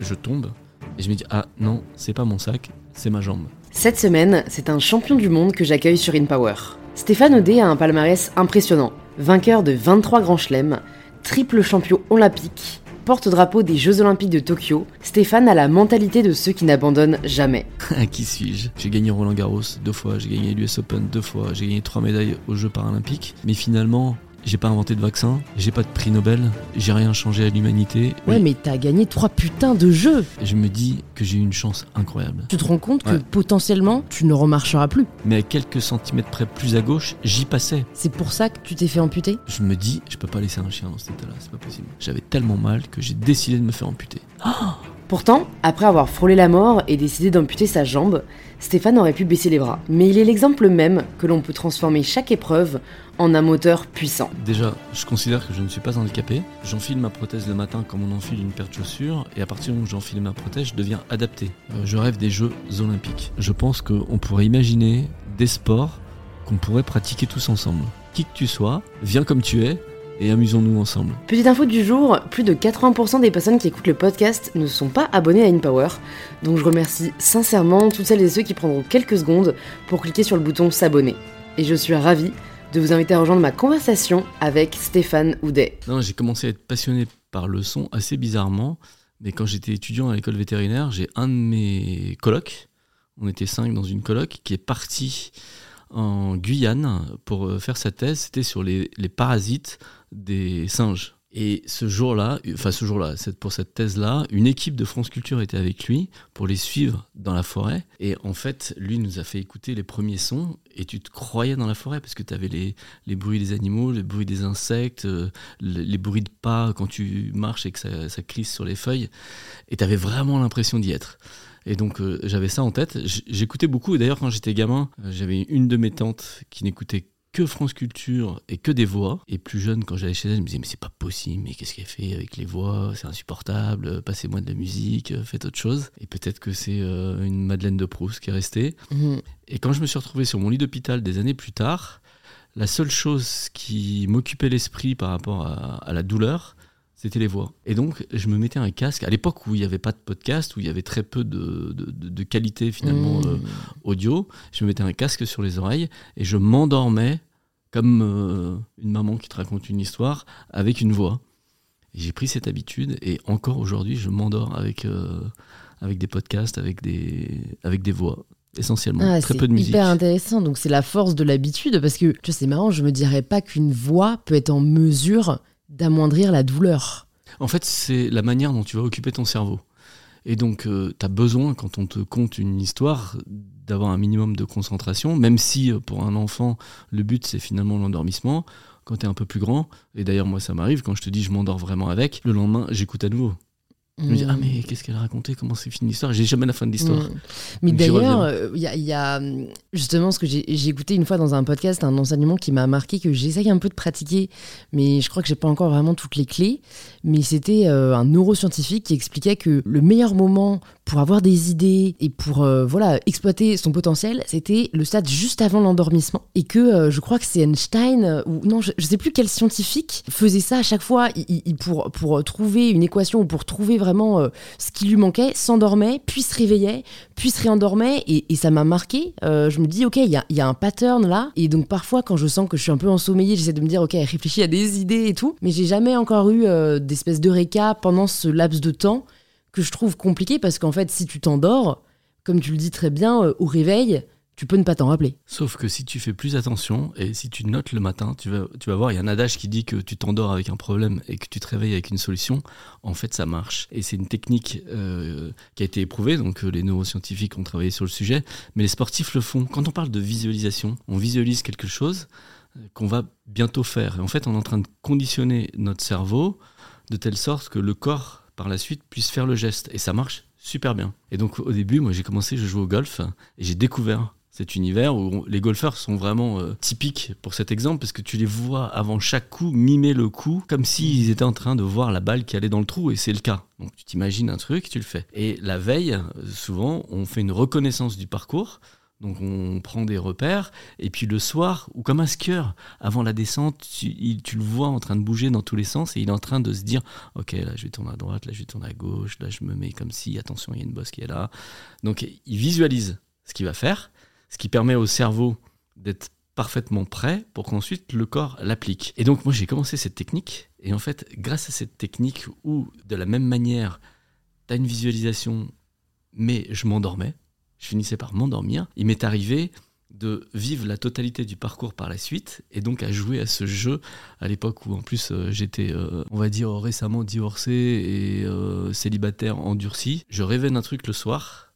Je tombe et je me dis ah non, c'est pas mon sac, c'est ma jambe. Cette semaine, c'est un champion du monde que j'accueille sur InPower. Stéphane Audet a un palmarès impressionnant. Vainqueur de 23 grands chelems, triple champion olympique, porte-drapeau des Jeux Olympiques de Tokyo, Stéphane a la mentalité de ceux qui n'abandonnent jamais. À qui suis-je? J'ai gagné Roland Garros deux fois, j'ai gagné l'US Open deux fois, j'ai gagné trois médailles aux Jeux paralympiques. Mais finalement, j'ai pas inventé de vaccin, j'ai pas de prix Nobel, j'ai rien changé à l'humanité. Ouais, mais t'as gagné trois putains de jeux Et je me dis que j'ai eu une chance incroyable. Tu te rends compte que potentiellement, tu ne remarcheras plus. Mais à quelques centimètres près plus à gauche, j'y passais. C'est pour ça que tu t'es fait amputer? Je me dis, je peux pas laisser un chien dans cet état-là, c'est pas possible. J'avais tellement mal que j'ai décidé de me faire amputer. Pourtant, après avoir frôlé la mort et décidé d'amputer sa jambe, Stéphane aurait pu baisser les bras. Mais il est l'exemple même que l'on peut transformer chaque épreuve en un moteur puissant. Déjà, je considère que je ne suis pas handicapé. J'enfile ma prothèse le matin comme on enfile une paire de chaussures, et à partir du moment où j'enfile ma prothèse, je deviens adapté. Euh, je rêve des Jeux Olympiques. Je pense qu'on pourrait imaginer des sports qu'on pourrait pratiquer tous ensemble. Qui que tu sois, viens comme tu es, et amusons-nous ensemble. Petite info du jour, plus de 80% des personnes qui écoutent le podcast ne sont pas abonnées à InPower. Donc je remercie sincèrement toutes celles et ceux qui prendront quelques secondes pour cliquer sur le bouton s'abonner. Et je suis ravie de vous inviter à rejoindre ma conversation avec Stéphane Houdet. Non, j'ai commencé à être passionné par le son assez bizarrement, mais quand j'étais étudiant à l'école vétérinaire, j'ai un de mes colocs, on était cinq dans une coloc, qui est parti en Guyane pour euh, faire sa thèse, c'était sur les, les parasites des singes. Et ce jour-là, enfin ce jour-là, pour cette thèse-là, une équipe de France Culture était avec lui pour les suivre dans la forêt. Et en fait, lui nous a fait écouter les premiers sons et tu te croyais dans la forêt parce que tu avais les, les bruits des animaux, les bruits des insectes, euh, les, bruits de pas quand tu marches et que ça, ça sur les feuilles. Et tu avais vraiment l'impression d'y être. Et donc euh, j'avais ça en tête. J'écoutais beaucoup. Et d'ailleurs, quand j'étais gamin, euh, j'avais une de mes tantes qui n'écoutait que France Culture et que des voix. Et plus jeune, quand j'allais chez elle, je me disais, mais c'est pas possible, mais qu'est-ce qu'elle fait avec les voix? C'est insupportable, passez-moi de la musique, faites autre chose. Et peut-être que c'est euh, une Madeleine de Proust qui est restée. Mhm. Et quand je me suis retrouvé sur mon lit d'hôpital des années plus tard, la seule chose qui m'occupait l'esprit par rapport à, à la douleur, c'était les voix. Et donc, je me mettais un casque. À l'époque où il n'y avait pas de podcast, où il y avait très peu de, de- qualité finalement Mhm. euh, audio, je me mettais un casque sur les oreilles et je m'endormais comme euh, une maman qui te raconte une histoire avec une voix. J'ai pris cette habitude et encore aujourd'hui, je m'endors avec, euh, avec des podcasts, avec des, avec des voix, essentiellement. Ah, Très c'est peu de musique. hyper intéressant. Donc c'est la force de l'habitude parce que tu vois, c'est marrant, je me dirais pas qu'une voix peut être en mesure d'amoindrir la douleur. En fait, c'est la manière dont tu vas occuper ton cerveau. Et donc, tu as besoin, quand on te conte une histoire, d'avoir un minimum de concentration, même si euh, pour un enfant, le but, c'est finalement l'endormissement. Quand tu es un peu plus grand, et d'ailleurs, moi, ça m'arrive, quand je te dis je m'endors vraiment avec, le lendemain, j'écoute à nouveau. Je me dis, ah, mais qu'est-ce qu'elle a raconté? Comment c'est fini l'histoire? J'ai jamais la fin de l'histoire. Mm. Mais d'ailleurs, euh, il y, a- il y a hum, justement ce que j'ai j'ai écouté une fois dans un podcast, un enseignement qui m'a marqué, que j'essaye un peu de pratiquer, mais je crois que j'ai pas encore vraiment toutes les clés. Mais c'était euh, un neuroscientifique qui expliquait que le meilleur moment pour avoir des idées et pour euh, voilà exploiter son potentiel, c'était le stade juste avant l'endormissement. Et que euh, je crois que c'est Einstein, euh, ou non, je, je sais plus quel scientifique faisait ça à chaque fois, il- il- pour, pour trouver une équation ou pour trouver vraiment euh, ce qui lui manquait, s'endormait, puis se réveillait, puis se réendormait, et, et ça m'a marqué. Euh, je me dis, ok, il y a, y a un pattern là, et donc parfois quand je sens que je suis un peu ensommeillée, j'essaie de me dire, ok, réfléchis à des idées et tout, mais j'ai jamais encore eu euh, d'espèce de récap pendant ce laps de temps que je trouve compliqué parce qu'en fait, si tu t'endors, comme tu le dis très bien, euh, au réveil, tu peux ne pas t'en rappeler. Sauf que si tu fais plus attention et si tu notes le matin, tu vas, tu vas voir, il y a un adage qui dit que tu t'endors avec un problème et que tu te réveilles avec une solution. En fait, ça marche. Et c'est une technique euh, qui a été éprouvée, donc euh, les neuroscientifiques ont travaillé sur le sujet, mais les sportifs le font. Quand on parle de visualisation, on visualise quelque chose qu'on va bientôt faire. Et en fait, on est en train de conditionner notre cerveau de telle sorte que le corps, par la suite, puisse faire le geste. Et ça marche super bien. Et donc, au début, moi, j'ai commencé, je jouais au golf et j'ai découvert cet univers où les golfeurs sont vraiment euh, typiques pour cet exemple parce que tu les vois avant chaque coup mimer le coup comme s'ils étaient en train de voir la balle qui allait dans le trou et c'est le cas. Donc tu t'imagines un truc, tu le fais. Et la veille, euh, souvent, on fait une reconnaissance du parcours. Donc on prend des repères, et puis le soir, ou comme un skieur, avant la descente, tu, tu, le vois en train de bouger dans tous les sens, et il est en train de se dire, ok, là je vais tourner à droite, là je vais tourner à gauche, là je me mets comme si, attention, il y a une bosse qui est là. Donc il visualise ce qu'il va faire, ce qui permet au cerveau d'être parfaitement prêt pour qu'ensuite le corps l'applique. Et donc moi j'ai commencé cette technique, et en fait, grâce à cette technique où, de la même manière, tu as une visualisation, mais je m'endormais, je finissais par m'endormir, il m'est arrivé de vivre la totalité du parcours par la suite et donc à jouer à ce jeu à l'époque où en plus euh, j'étais euh, on va dire récemment divorcé et euh, célibataire endurci. Je rêvais d'un truc le soir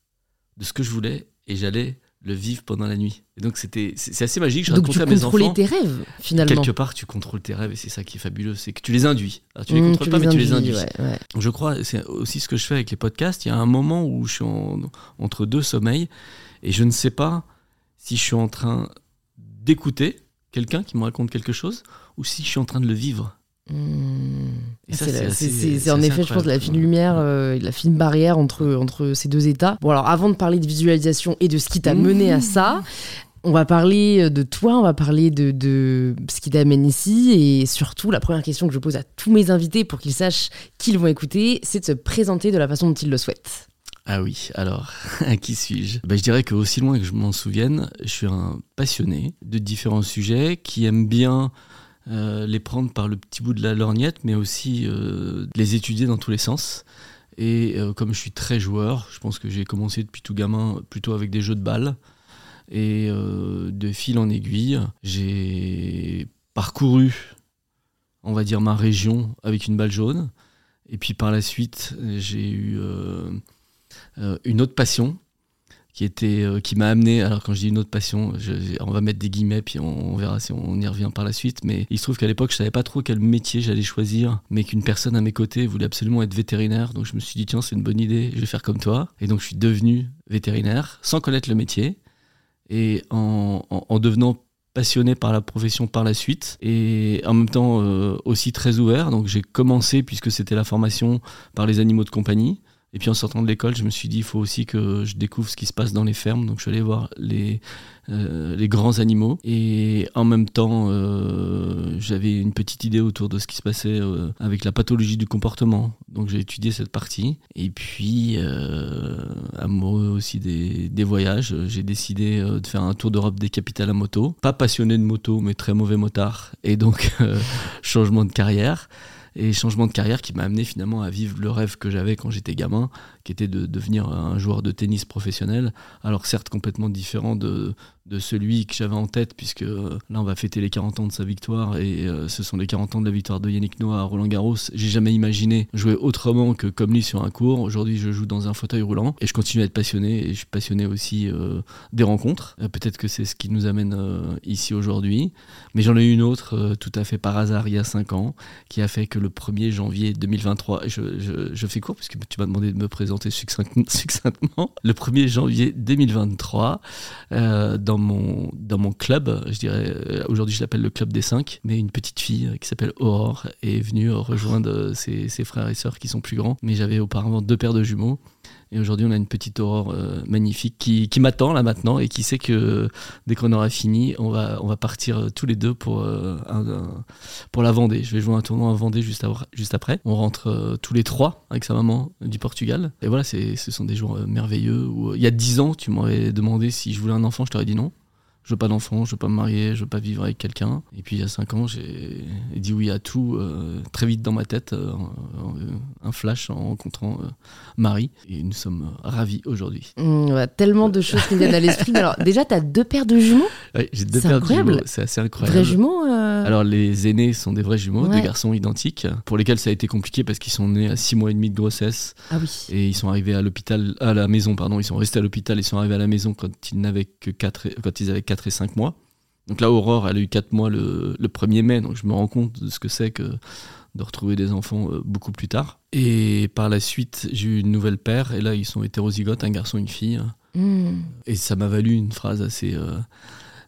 de ce que je voulais et j'allais le vivre pendant la nuit. Et donc c'était c'est assez magique. Je donc tu contrôlais tes rêves finalement. Quelque part, tu contrôles tes rêves et c'est ça qui est fabuleux, c'est que tu les induis. tu les mmh, contrôles pas, mais tu les induis. Je crois, c'est aussi ce que je fais avec les podcasts. Il y a un moment où je suis entre deux sommeils et je ne sais pas si je suis en train d'écouter quelqu'un qui me raconte quelque chose ou si je suis en train de le vivre. C'est en effet, je pense, la fine lumière, euh, la fine barrière entre, entre ces deux états. Bon, alors avant de parler de visualisation et de ce qui t'a mené à ça, on va parler euh, de toi, on va parler de, de ce qui t'amène ici et surtout, la première question que je pose à tous mes invités pour qu'ils sachent qu'ils vont écouter, c'est de se présenter de la façon dont ils le souhaitent. Ah oui, alors, à qui suis-je? Bah, Je dirais que aussi loin que je m'en souvienne, je suis un passionné de différents sujets qui aime bien euh, les prendre par le petit bout de la lorgnette, mais aussi euh, les étudier dans tous les sens. Et euh, comme je suis très joueur, je pense que j'ai commencé depuis tout gamin plutôt avec des jeux de balles. Et de fil en aiguille, j'ai parcouru, on va dire, ma région avec une balle jaune. Et puis par la suite, j'ai eu une autre passion qui était euh, qui m'a amené. Alors quand je dis une autre passion on va mettre des guillemets puis on, verra si on y revient par la suite. Mais il se trouve qu'à l'époque je savais pas trop quel métier j'allais choisir mais qu'une personne à mes côtés voulait absolument être vétérinaire. Donc je me suis dit tiens c'est une bonne idée je vais faire comme toi. Et donc je suis devenu vétérinaire sans connaître le métier et en, en, devenant passionné par la profession par la suite et en même temps euh, aussi très ouvert. Donc j'ai commencé puisque c'était la formation par les animaux de compagnie et puis en sortant de l'école, je me suis dit, il faut aussi que je découvre ce qui se passe dans les fermes. Donc je suis allé voir les, euh, les grands animaux. Et en même temps, euh, j'avais une petite idée autour de ce qui se passait euh, avec la pathologie du comportement. Donc j'ai étudié cette partie. Et puis, amoureux aussi des, des voyages, j'ai décidé de faire un tour d'Europe des capitales à moto. Pas passionné de moto, mais très mauvais motard. Et donc, changement de carrière et changement de carrière qui m'a amené finalement à vivre le rêve que j'avais quand j'étais gamin, qui était de devenir un joueur de tennis professionnel. Alors certes complètement différent de, de celui que j'avais en tête, puisque euh, là on va fêter les 40 ans de sa victoire, et euh, ce sont les 40 ans de la victoire de Yannick Noah à Roland Garros. J'ai jamais imaginé jouer autrement que comme lui sur un cours. Aujourd'hui je joue dans un fauteuil roulant, et je continue à être passionné, et je suis passionné aussi euh, des rencontres. Peut-être que c'est ce qui nous amène ici aujourd'hui, mais j'en ai eu une autre tout à fait par hasard il y a 5 ans, qui a fait que le 1er janvier 2023, je, je, je fais court, puisque tu m'as demandé de me présenter succinctement, le 1er janvier 2023, dans dans mon, dans mon club, je dirais, euh, aujourd'hui je l'appelle le club des 5, mais une petite fille qui s'appelle Aurore est venue rejoindre ses, ses frères et sœurs qui sont plus grands. Mais j'avais auparavant deux paires de jumeaux. Et aujourd'hui, on a une petite aurore euh, magnifique qui, m'attend là maintenant et qui sait que dès qu'on aura fini, on va, partir euh, tous les deux pour, pour la Vendée. Je vais jouer un tournoi en Vendée juste, après. On rentre tous les trois avec sa maman du Portugal. Et voilà, ce sont des jours merveilleux. Il y a dix ans, tu m'aurais demandé si je voulais un enfant, je t'aurais dit non je veux pas d'enfant, je veux pas me marier, je veux pas vivre avec quelqu'un. Et puis il y a cinq ans, j'ai dit oui à tout euh, très vite dans ma tête, euh, un flash en rencontrant euh, Marie. Et nous sommes ravis aujourd'hui. Mmh, tellement de choses qui viennent à l'esprit. alors déjà, tu as deux paires de jumeaux Oui, j'ai deux paires de jumeaux. C'est assez incroyable. Vrais jumeaux Alors les aînés sont des vrais jumeaux, des garçons identiques, pour lesquels ça a été compliqué parce qu'ils sont nés à six mois et demi de grossesse. Ah oui. Et ils sont arrivés à l'hôpital, à la maison, pardon. Ils sont restés à l'hôpital, ils sont arrivés à la maison quand ils n'avaient que quatre, quand ils avaient 4 et 5 mois. Donc là, Aurore, elle a eu 4 mois le, 1er mai, donc je me rends compte de ce que c'est que de retrouver des enfants euh, beaucoup plus tard. Et par la suite, j'ai eu une nouvelle paire, et là, ils sont hétérozygotes, un garçon une fille. Hmm. Et ça m'a valu une phrase assez, euh,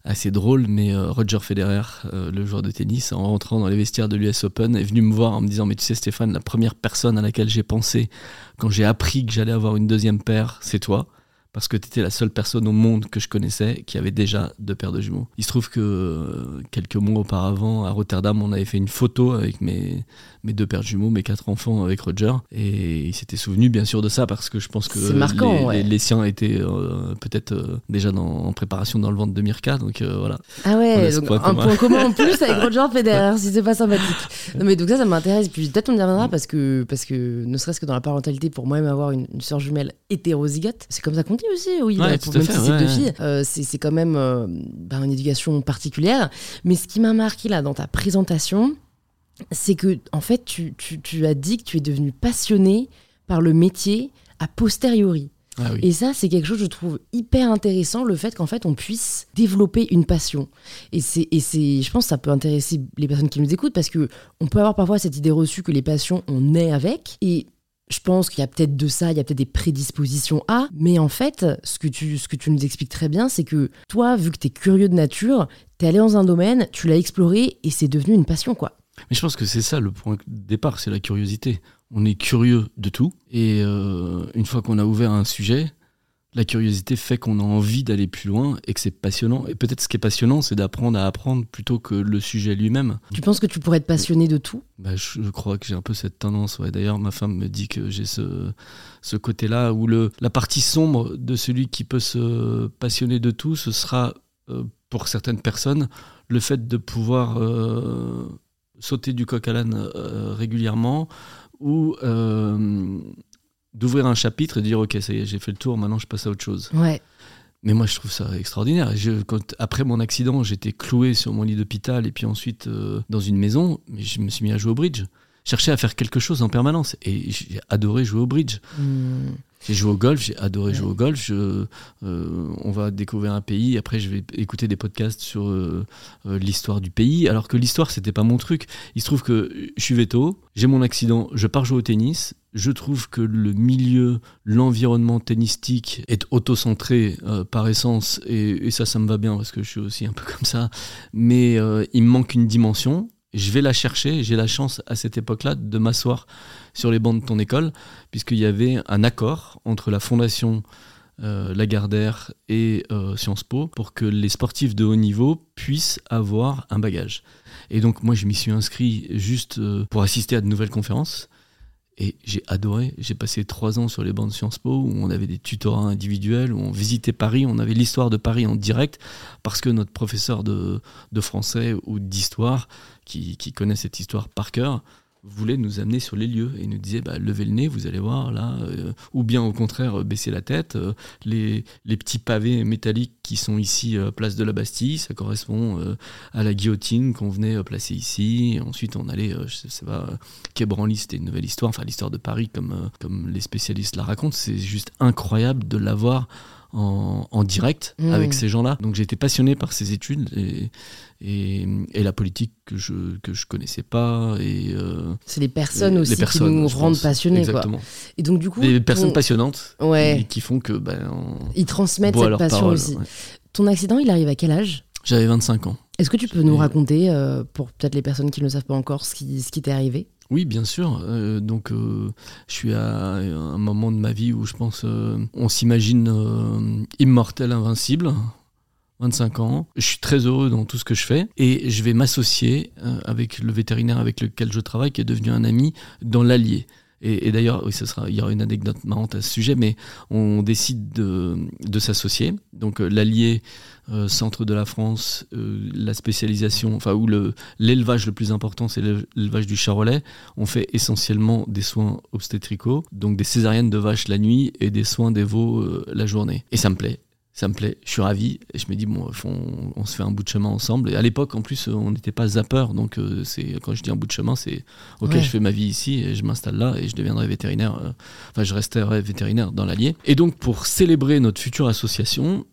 assez drôle, mais euh, Roger Federer, le joueur de tennis, en rentrant dans les vestiaires de l'US Open, est venu me voir en me disant, mais tu sais Stéphane, la première personne à laquelle j'ai pensé quand j'ai appris que j'allais avoir une deuxième paire, c'est toi parce que tu étais la seule personne au monde que je connaissais qui avait déjà deux paires de jumeaux. Il se trouve que euh, quelques mois auparavant, à Rotterdam, on avait fait une photo avec mes, mes deux paires de jumeaux, mes quatre enfants avec Roger, et il s'était souvenu bien sûr de ça parce que je pense que les, les, siens étaient euh, peut-être euh, déjà dans, en préparation dans le ventre de Mirka, donc voilà. Ah ouais, donc un point commun en plus avec Roger Federer, si c'est pas sympathique. Non mais donc ça, ça m'intéresse, puis peut-être on y reviendra parce que, parce que ne serait-ce que dans la parentalité, pour moi-même avoir une, une soeur jumelle hétérozygote, c'est comme ça qu'on aussi, oui, bah, pour, même si c'est deux filles, euh, c'est quand même euh, bah, une éducation particulière. Mais ce qui m'a marqué là dans ta présentation, c'est que en fait, tu, tu, as dit que tu es devenu passionné par le métier a posteriori. Ah et ça, c'est quelque chose, je trouve, hyper intéressant, le fait qu'en fait, on puisse développer une passion. Et c'est, et c'est, je pense que ça peut intéresser les personnes qui nous écoutent, parce que on peut avoir parfois cette idée reçue que les passions, on naît avec. Et je pense qu'il y a peut-être de ça, il y a peut-être des prédispositions à, mais en fait, ce que tu, nous expliques très bien, c'est que toi, vu que tu es curieux de nature, tu es allé dans un domaine, tu l'as exploré et c'est devenu une passion, quoi. Mais je pense que c'est ça le point de départ, c'est la curiosité. On est curieux de tout, et euh, une fois qu'on a ouvert un sujet, la curiosité fait qu'on a envie d'aller plus loin et que c'est passionnant. Et peut-être ce qui est passionnant, c'est d'apprendre à apprendre plutôt que le sujet lui-même. Tu penses que tu pourrais être passionné de tout? Bah, je, crois que j'ai un peu cette tendance. Ouais. D'ailleurs, ma femme me dit que j'ai ce, ce côté-là où le, la partie sombre de celui qui peut se passionner de tout, ce sera euh, pour certaines personnes le fait de pouvoir euh, sauter du coq à l'âne euh, régulièrement ou d'ouvrir un chapitre et de dire ok ça y est j'ai fait le tour maintenant je passe à autre chose. Ouais. Mais moi je trouve ça extraordinaire. Je, quand, après mon accident j'étais cloué sur mon lit d'hôpital et puis ensuite euh, dans une maison mais je me suis mis à jouer au bridge. Chercher à faire quelque chose en permanence et j'ai adoré jouer au bridge. Hmm. J'ai joué au golf, j'ai adoré jouer au golf. Je, euh, on va découvrir un pays. Après, je vais écouter des podcasts sur euh, euh, l'histoire du pays. Alors que l'histoire, c'était pas mon truc. Il se trouve que je suis veto, j'ai mon accident, je pars jouer au tennis. Je trouve que le milieu, l'environnement tennistique est autocentré par essence. Et, et, ça, ça me va bien parce que je suis aussi un peu comme ça. Mais il me manque une dimension je vais la chercher. J'ai la chance à cette époque-là de m'asseoir sur les bancs de ton école, puisqu'il y avait un accord entre la fondation euh, Lagardère et euh, Sciences Po pour que les sportifs de haut niveau puissent avoir un bagage. Et donc moi je m'y suis inscrit juste euh, pour assister à de nouvelles conférences. Et j'ai adoré. J'ai passé trois ans sur les bancs de Sciences Po où on avait des tutorats individuels, où on visitait Paris, on avait l'histoire de Paris en direct, parce que notre professeur de, français ou d'histoire, qui, qui, connaît cette histoire par cœur, voulait nous amener sur les lieux et nous disait bah, levez le nez, vous allez voir là, euh, ou bien au contraire baissez la tête. Euh, les, les, petits pavés métalliques qui sont ici euh, place de la Bastille, ça correspond à la guillotine qu'on venait placer ici. ensuite on allait, je sais pas, Quai Branly, c'était une nouvelle histoire, enfin l'histoire de Paris comme, comme les spécialistes la racontent. C'est juste incroyable de l'avoir en, direct mmh. avec ces gens-là. Donc été passionné par ces études et, et, la politique que je que je connaissais pas. Et euh, c'est les personnes aussi qui nous rendent passionnés. Exactement. Et donc du coup, des personnes passionnantes ouais. qui font que ben ils transmettent cette passion aussi. Ton accident, il arrive à quel âge? J'avais 25 ans. Est-ce que tu peux nous raconter, euh, pour peut-être les personnes qui ne le savent pas encore, ce qui, ce qui t'est arrivé? Oui, bien sûr. Euh, donc, euh, je suis à un moment de ma vie où je pense euh, on s'imagine immortel, invincible. 25 ans. Je suis très heureux dans tout ce que je fais et je vais m'associer avec le vétérinaire avec lequel je travaille, qui est devenu un ami, dans l'Allier. Et, d'ailleurs, oui, sera, il y aura une anecdote marrante à ce sujet, mais on décide de, de s'associer. Donc l'Allier euh, centre de la France, euh, la spécialisation, enfin où l'élevage le, plus important c'est l'élevage du charolais. On fait essentiellement des soins obstétricaux, donc des césariennes de vaches la nuit et des soins des veaux euh, la journée. Et ça me plaît ça me plaît, je suis ravi. Et je me dis, bon, on, se fait un bout de chemin ensemble. Et à l'époque, en plus, on n'était pas zapper. Donc, c'est quand je dis un bout de chemin, c'est OK, je fais ma vie ici et je m'installe là et je deviendrai vétérinaire. enfin, je resterai vétérinaire dans l'Allier. Et donc, pour célébrer notre future association,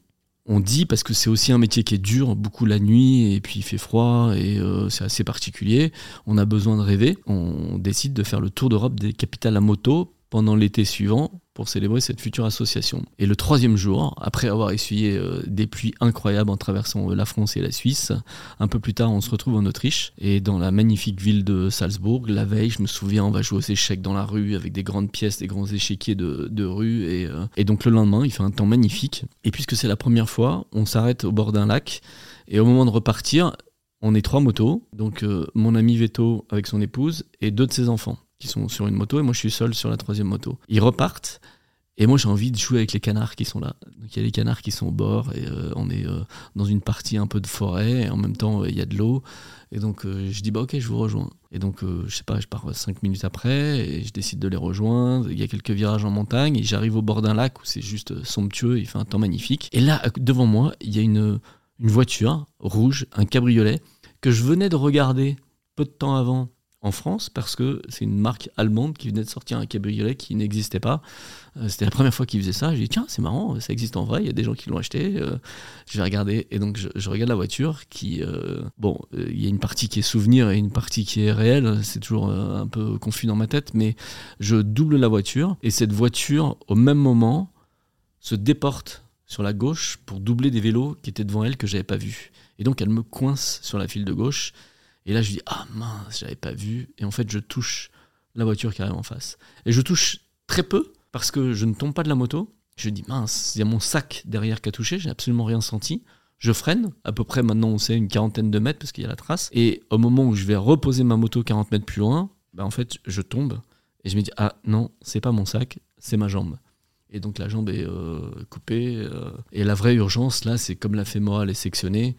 on dit parce que c'est aussi un métier qui est dur, beaucoup la nuit et puis il fait froid et euh, c'est assez particulier. On a besoin de rêver. On décide de faire le tour d'Europe des capitales à moto pendant l'été suivant pour célébrer cette future association. Et le troisième jour, après avoir essuyé euh, des pluies incroyables en traversant euh, la France et la Suisse, un peu plus tard, on se retrouve en Autriche et dans la magnifique ville de Salzbourg. La veille, je me souviens, on va jouer aux échecs dans la rue avec des grandes pièces, des grands échiquiers de, rue. Euh, et donc le lendemain, il fait un temps magnifique. Et puisque c'est la première fois, on s'arrête au bord d'un lac. Et au moment de repartir, on est trois motos, donc mon ami Veto avec son épouse et deux de ses enfants qui sont sur une moto et moi je suis seul sur la troisième moto. Ils repartent et moi j'ai envie de jouer avec les canards qui sont là. Donc il y a les canards qui sont au bord et euh, on est euh, dans une partie un peu de forêt et en même temps il y a de l'eau. Et donc euh, je dis bah ok je vous rejoins. Et donc je sais pas, je pars cinq minutes après et je décide de les rejoindre. Il y a quelques virages en montagne et j'arrive au bord d'un lac où c'est juste somptueux, il fait un temps magnifique. Et là devant moi il y a une, une voiture rouge, un cabriolet que je venais de regarder peu de temps avant en France parce que c'est une marque allemande qui venait de sortir un cabriolet qui n'existait pas. Euh, c'était la première fois qu'ils faisaient ça. J'ai dit tiens c'est marrant, ça existe en vrai. Il y a des gens qui l'ont acheté. Euh, j'ai regardé et donc je, regarde la voiture qui euh, bon il y a une partie qui est souvenir et une partie qui est réelle. C'est toujours un peu confus dans ma tête, mais je double la voiture et cette voiture au même moment se déporte sur la gauche pour doubler des vélos qui étaient devant elle que j'avais pas vus. Et donc elle me coince sur la file de gauche et là, je dis, ah mince, j'avais pas vu. Et en fait, je touche la voiture qui arrive en face. Et je touche très peu parce que je ne tombe pas de la moto. Je dis, mince, il y a mon sac derrière qui a touché, j'ai absolument rien senti. Je freine, à peu près maintenant on sait une quarantaine de mètres parce qu'il y a la trace. Et au moment où je vais reposer ma moto 40 mètres plus loin, bah en fait je tombe et je me dis ah non c'est pas mon sac, c'est ma jambe. Et donc la jambe est euh, coupée. Euh, et la vraie urgence là c'est comme la fémorale est sectionnée,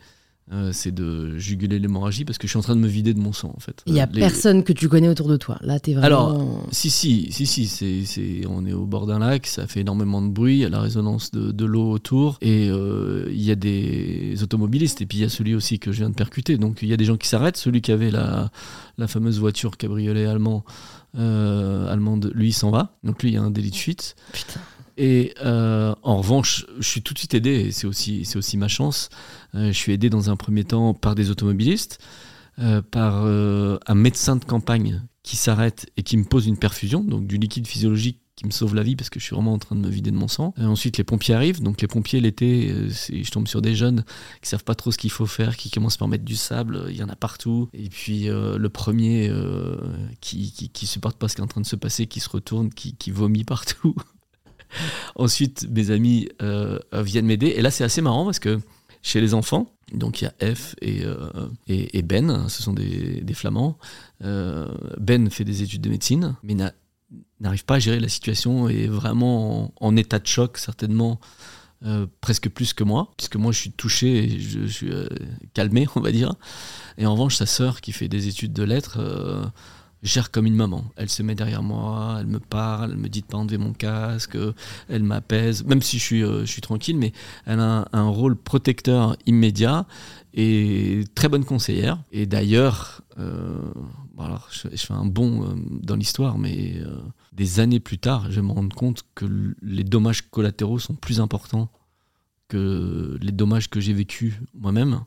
euh, c'est de juguler l'hémorragie parce que je suis en train de me vider de mon sang en fait. Il n'y a euh, personne que tu connais autour de toi. Là, es vraiment. Alors, si, si, si, si, c'est, on est au bord d'un lac, ça fait énormément de bruit, il y a la résonance de, l'eau autour et euh, il y a des automobilistes et puis il y a celui aussi que je viens de percuter. Donc il y a des gens qui s'arrêtent. Celui qui avait la, la fameuse voiture cabriolet allemand, allemande, lui, s'en va. Donc lui, il y a un délit de fuite. Putain. Et en revanche, je suis tout de suite aidé, et c'est aussi, c'est aussi ma chance. Euh, je suis aidé dans un premier temps par des automobilistes, euh, par un médecin de campagne qui s'arrête et qui me pose une perfusion, donc du liquide physiologique qui me sauve la vie parce que je suis vraiment en train de me vider de mon sang. ensuite, les pompiers arrivent. Donc, les pompiers, l'été, je tombe sur des jeunes qui savent pas trop ce qu'il faut faire, qui commencent par mettre du sable. Il y en a partout. Et puis, le premier qui, qui, supporte pas ce qui est en train de se passer, qui se retourne, qui, vomit partout. Ensuite, mes amis euh, viennent m'aider. Et là, c'est assez marrant parce que chez les enfants, donc il y a F et, euh, et, Ben, ce sont des, des Flamands. Euh, ben fait des études de médecine, mais n'arrive pas à gérer la situation et est vraiment en, état de choc, certainement. presque plus que moi, puisque moi je suis touché et je, je suis calmé, on va dire. Et en revanche, sa sœur, qui fait des études de lettres, gère comme une maman. Elle se met derrière moi, elle me parle, elle me dit de pas enlever mon casque, elle m'apaise, même si je suis, euh, je suis tranquille, mais elle a un, rôle protecteur immédiat et très bonne conseillère. Et d'ailleurs, euh, je, fais un bond euh, dans l'histoire, mais des années plus tard, je vais me rendre compte que les dommages collatéraux sont plus importants que les dommages que j'ai vécus moi-même.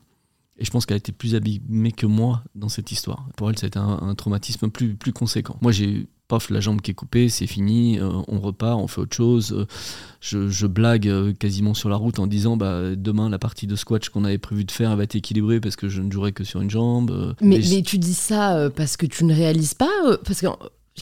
Et je pense qu'elle a été plus abîmée que moi dans cette histoire. Pour elle, ça a été un, traumatisme plus, plus conséquent. Moi, j'ai paf, la jambe qui est coupée, c'est fini, euh, on repart, on fait autre chose. Euh, je, blague euh, quasiment sur la route en disant bah, demain, la partie de squash qu'on avait prévu de faire va être équilibrée parce que je ne jouerai que sur une jambe. mais, mais, tu dis ça parce que tu ne réalises pas Parce que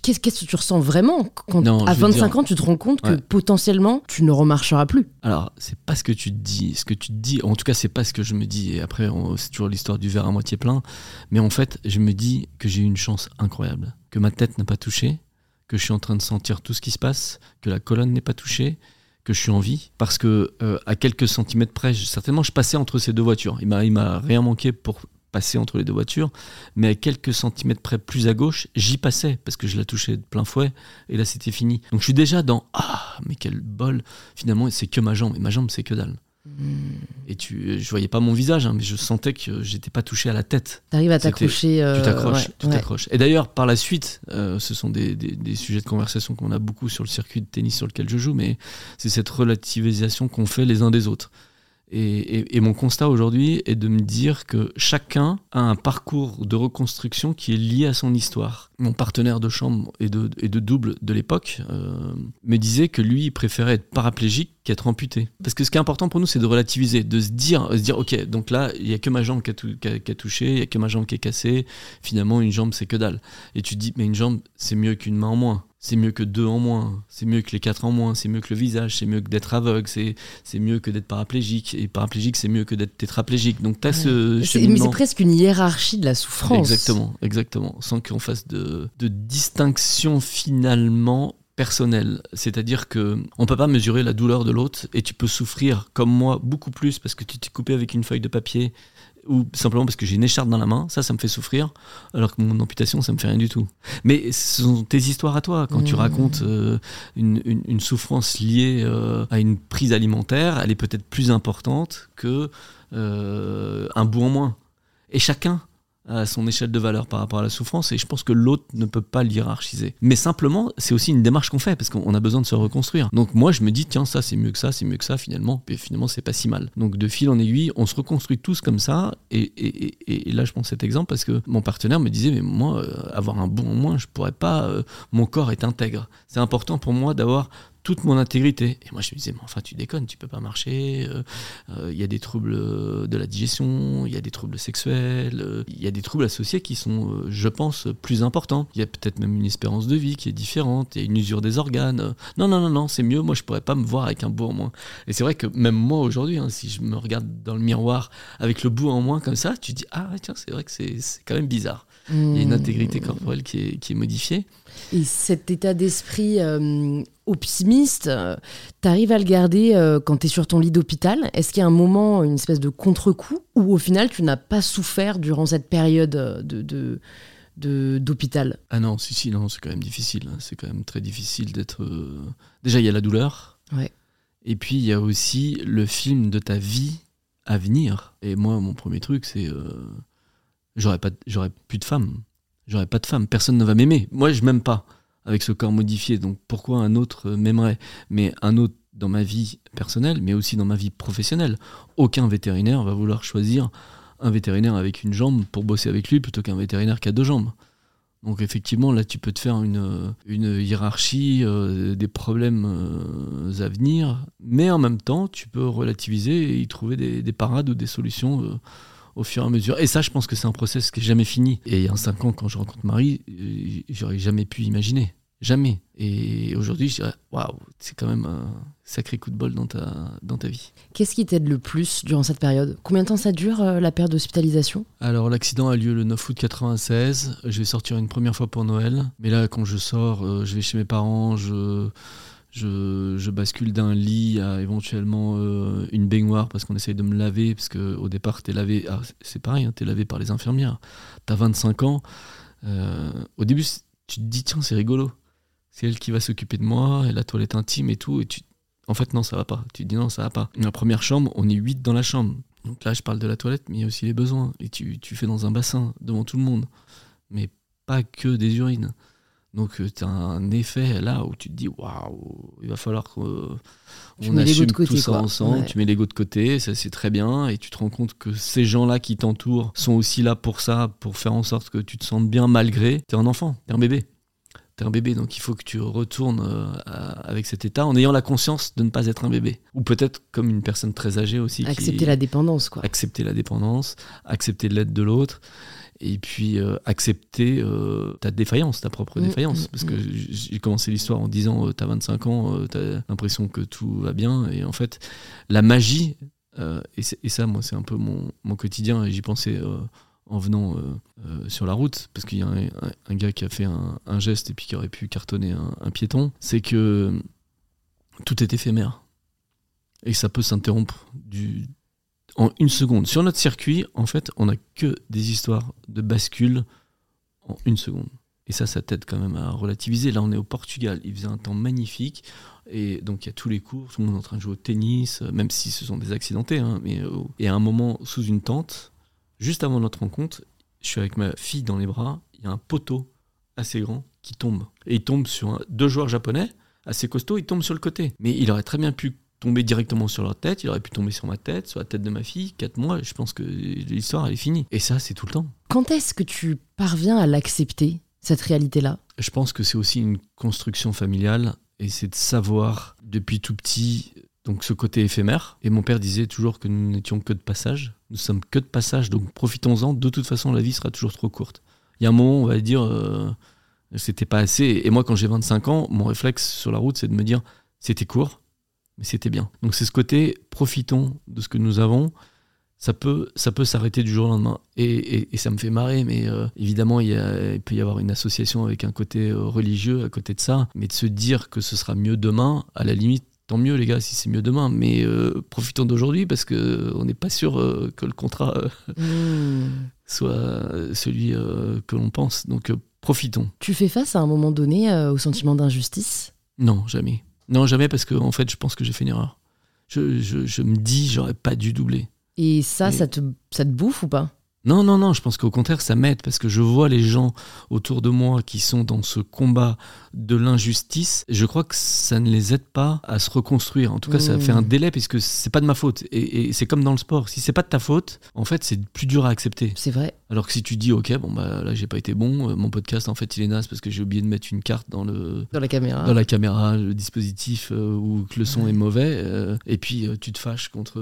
Qu'est-ce que tu ressens vraiment quand à 25 ans tu te rends compte que potentiellement tu ne remarcheras plus? Alors c'est pas ce que tu te dis, ce que tu te dis, en tout cas c'est pas ce que je me dis. Et après c'est toujours l'histoire du verre à moitié plein, mais en fait je me dis que j'ai eu une chance incroyable, que ma tête n'a pas touché, que je suis en train de sentir tout ce qui se passe, que la colonne n'est pas touchée, que je suis en vie, parce que euh, à quelques centimètres près, certainement je passais entre ces deux voitures. Il m'a rien manqué pour passer entre les deux voitures, mais à quelques centimètres près plus à gauche, j'y passais parce que je la touchais de plein fouet et là c'était fini. Donc je suis déjà dans ah mais quel bol finalement c'est que ma jambe et ma jambe c'est que dalle. Hmm. Et tu, je voyais pas mon visage, hein, mais je sentais que j'étais pas touché à la tête. T'arrives à t'accrocher. Euh, tu t'accroches, tu t'accroches. Et d'ailleurs, par la suite, euh, ce sont des, des, des, sujets de conversation qu'on a beaucoup sur le circuit de tennis sur lequel je joue, mais c'est cette relativisation qu'on fait les uns des autres. Et, mon constat aujourd'hui est de me dire que chacun a un parcours de reconstruction qui est lié à son histoire. Mon partenaire de chambre et de, et de double de l'époque euh, me disait que lui, il préférait être paraplégique qu'être amputé. Parce que ce qui est important pour nous, c'est de relativiser, de se dire, se dire ok, donc là, il n'y a que ma jambe qui a, qui a touché, il n'y a que ma jambe qui est cassée. Finalement, une jambe, c'est que dalle. Et tu te dis, mais une jambe, c'est mieux qu'une main en moins c'est mieux que deux en moins, c'est mieux que les quatre en moins, c'est mieux que le visage, c'est mieux que d'être aveugle, c'est, c'est mieux que d'être paraplégique, et paraplégique, c'est mieux que d'être tétraplégique. Donc, tu as ce Mais c'est presque une hiérarchie de la souffrance. Exactement, exactement. Sans qu'on fasse de, de distinction finalement personnelle. C'est-à-dire que on peut pas mesurer la douleur de l'autre et tu peux souffrir comme moi beaucoup plus parce que tu t'es coupé avec une feuille de papier ou simplement parce que j'ai une écharpe dans la main, ça, ça me fait souffrir, alors que mon amputation, ça me fait rien du tout. Mais ce sont tes histoires à toi. Quand tu mmh. racontes euh, une, souffrance liée euh, à une prise alimentaire, elle est peut-être plus importante que euh, un bout en moins. Et chacun à son échelle de valeur par rapport à la souffrance et je pense que l'autre ne peut pas l'hierarchiser. Mais simplement, c'est aussi une démarche qu'on fait parce qu'on a besoin de se reconstruire. Donc moi, je me dis, tiens, ça c'est mieux que ça, c'est mieux que ça finalement, et finalement c'est pas si mal. Donc de fil en aiguille, on se reconstruit tous comme ça et, et, et, là je prends cet exemple parce que mon partenaire me disait, mais moi, euh, avoir un bon en moins, je pourrais pas, euh, mon corps est intègre. C'est important pour moi d'avoir toute mon intégrité. Et moi, je me disais, mais enfin, tu déconnes, tu peux pas marcher. Il euh, euh, y a des troubles de la digestion, il y a des troubles sexuels, il euh, y a des troubles associés qui sont, je pense, plus importants. Il y a peut-être même une espérance de vie qui est différente, il y a une usure des organes. Non, non, non, non, c'est mieux. Moi, je pourrais pas me voir avec un bout en moins. Et c'est vrai que même moi, aujourd'hui, hein, si je me regarde dans le miroir avec le bout en moins comme ça, tu dis, ah, tiens, c'est vrai que c'est quand même bizarre. Il y a une mmh. intégrité corporelle qui est, qui est modifiée. Et cet état d'esprit euh, optimiste, euh, tu arrives à le garder euh, quand tu es sur ton lit d'hôpital? Est-ce qu'il y a un moment, une espèce de contre-coup, où au final tu n'as pas souffert durant cette période de, d'hôpital? Ah non, si, si, non, c'est quand même difficile. Hein. C'est quand même très difficile d'être. Déjà, il y a la douleur. Ouais. Et puis, il y a aussi le film de ta vie à venir. Et moi, mon premier truc, c'est. J'aurais, pas, j'aurais plus de femme j'aurais pas de femme, personne ne va m'aimer. Moi, je m'aime pas avec ce corps modifié, donc pourquoi un autre m'aimerait? Mais un autre dans ma vie personnelle, mais aussi dans ma vie professionnelle. Aucun vétérinaire va vouloir choisir un vétérinaire avec une jambe pour bosser avec lui plutôt qu'un vétérinaire qui a deux jambes. Donc effectivement, là, tu peux te faire une, une hiérarchie euh, des problèmes euh, à venir, mais en même temps, tu peux relativiser et y trouver des, parades ou des solutions. Euh, au fur et à mesure. Et ça, je pense que c'est un process qui n'est jamais fini. Et il y a 5 ans, quand je rencontre Marie, euh, j'aurais jamais pu imaginer. Jamais. Et aujourd'hui, je dirais, waouh, c'est quand même un sacré coup de bol dans ta, dans ta vie. Qu'est-ce qui t'aide le plus durant cette période? Combien de temps ça dure, euh, la période d'hospitalisation? Alors, l'accident a lieu le 9 août 96. Je vais sortir une première fois pour Noël. Mais là, quand je sors, euh, je vais chez mes parents, je je, bascule d'un lit à éventuellement euh, une baignoire parce qu'on essaye de me laver, parce qu'au départ, tu es lavé, ah, c'est pareil, hein, tu es lavé par les infirmières. Tu as 25 ans. Euh, au début, tu te dis, tiens, c'est rigolo. C'est elle qui va s'occuper de moi, et la toilette intime et tout. Et tu... En fait, non, ça va pas. Tu te dis, non, ça va pas. La première chambre, on est 8 dans la chambre. Donc là, je parle de la toilette, mais il y a aussi les besoins. Et tu, tu fais dans un bassin, devant tout le monde. Mais pas que des urines. Donc euh, tu as un effet là où tu te dis waouh, il va falloir qu'on assume de côté, tout ça ensemble. Tu mets l'ego de côté, ça c'est très bien, et tu te rends compte que ces gens-là qui t'entourent sont aussi là pour ça, pour faire en sorte que tu te sentes bien malgré. T'es un enfant, t'es un bébé. T'es un bébé, donc il faut que tu retournes euh, avec cet état en ayant la conscience de ne pas être un bébé. Ou peut-être comme une personne très âgée aussi. Accepter la dépendance, quoi. Accepter la dépendance, accepter l'aide de l'autre et puis euh, accepter euh, ta défaillance, ta propre mm, défaillance. Mm, parce que mm. j'ai commencé l'histoire en disant euh, t'as 25 ans, t'as l'impression que tout va bien, et en fait, la magie, et, et, ça, moi, c'est un peu mon, mon quotidien, et j'y pensais en venant sur la route, parce qu'il y a un, gars qui a fait un, un, geste et puis qui aurait pu cartonner un, un piéton, c'est que tout est éphémère. Et ça peut s'interrompre du, en une seconde. Sur notre circuit, en fait, on n'a que des histoires de bascule en une seconde. Et ça, ça t'aide quand même à relativiser. Là, on est au Portugal, il faisait un temps magnifique. Et donc, il y a tous les cours, tout le monde est en train de jouer au tennis, euh, même si ce sont des accidentés. Hein, mais, euh, et à un moment, sous une tente, juste avant notre rencontre, je suis avec ma fille dans les bras, il y a un poteau assez grand qui tombe. Et il tombe sur deux joueurs japonais assez costauds, il tombe sur le côté. Mais il aurait très bien pu tomber directement sur leur tête, il aurait pu tomber sur ma tête, sur la tête de ma fille, quatre mois, je pense que l'histoire, elle est finie. Et ça, c'est tout le temps. Quand est-ce que tu parviens à l'accepter, cette réalité-là? Je pense que c'est aussi une construction familiale, et c'est de savoir, depuis tout petit, donc ce côté éphémère. Et mon père disait toujours que nous n'étions que de passage. Nous sommes que de passage, donc profitons-en. De toute façon, la vie sera toujours trop courte. Il y a un moment, on va dire, euh, c'était pas assez. Et moi, quand j'ai 25 ans, mon réflexe sur la route, c'est de me dire, c'était court, mais c'était bien. Donc c'est ce côté, profitons de ce que nous avons. Ça peut, ça peut s'arrêter du jour au lendemain. Et, ça me fait marrer, mais euh, évidemment, il, peut y avoir une association avec un côté euh, religieux à côté de ça. Mais de se dire que ce sera mieux demain, à la limite, tant mieux les gars si c'est mieux demain. Mais euh, profitons d'aujourd'hui parce qu'on n'est pas sûr que le contrat mmh. soit celui que l'on pense. Donc profitons. Tu fais face à un moment donné au sentiment d'injustice? Non, jamais. Non, jamais, parce que en fait, je pense que j'ai fait une erreur. Je, je, je me dis, j'aurais pas dû doubler. Et ça, ça, te, ça te bouffe ou pas? Non, non, non, je pense qu'au contraire, ça m'aide parce que je vois les gens autour de moi qui sont dans ce combat de l'injustice. Je crois que ça ne les aide pas à se reconstruire. En tout cas, ça fait un mmh. délai puisque c'est pas de ma faute. Et, c'est comme dans le sport. Si c'est pas de ta faute, en fait, c'est plus dur à accepter. C'est vrai. Alors que si tu dis, ok, bon, bah là, j'ai pas été bon, euh, mon podcast, en fait, il est naze parce que j'ai oublié de mettre une carte dans le. Dans la caméra. Dans la caméra, le dispositif euh, ou que le son est mauvais. Euh, et puis, tu te fâches contre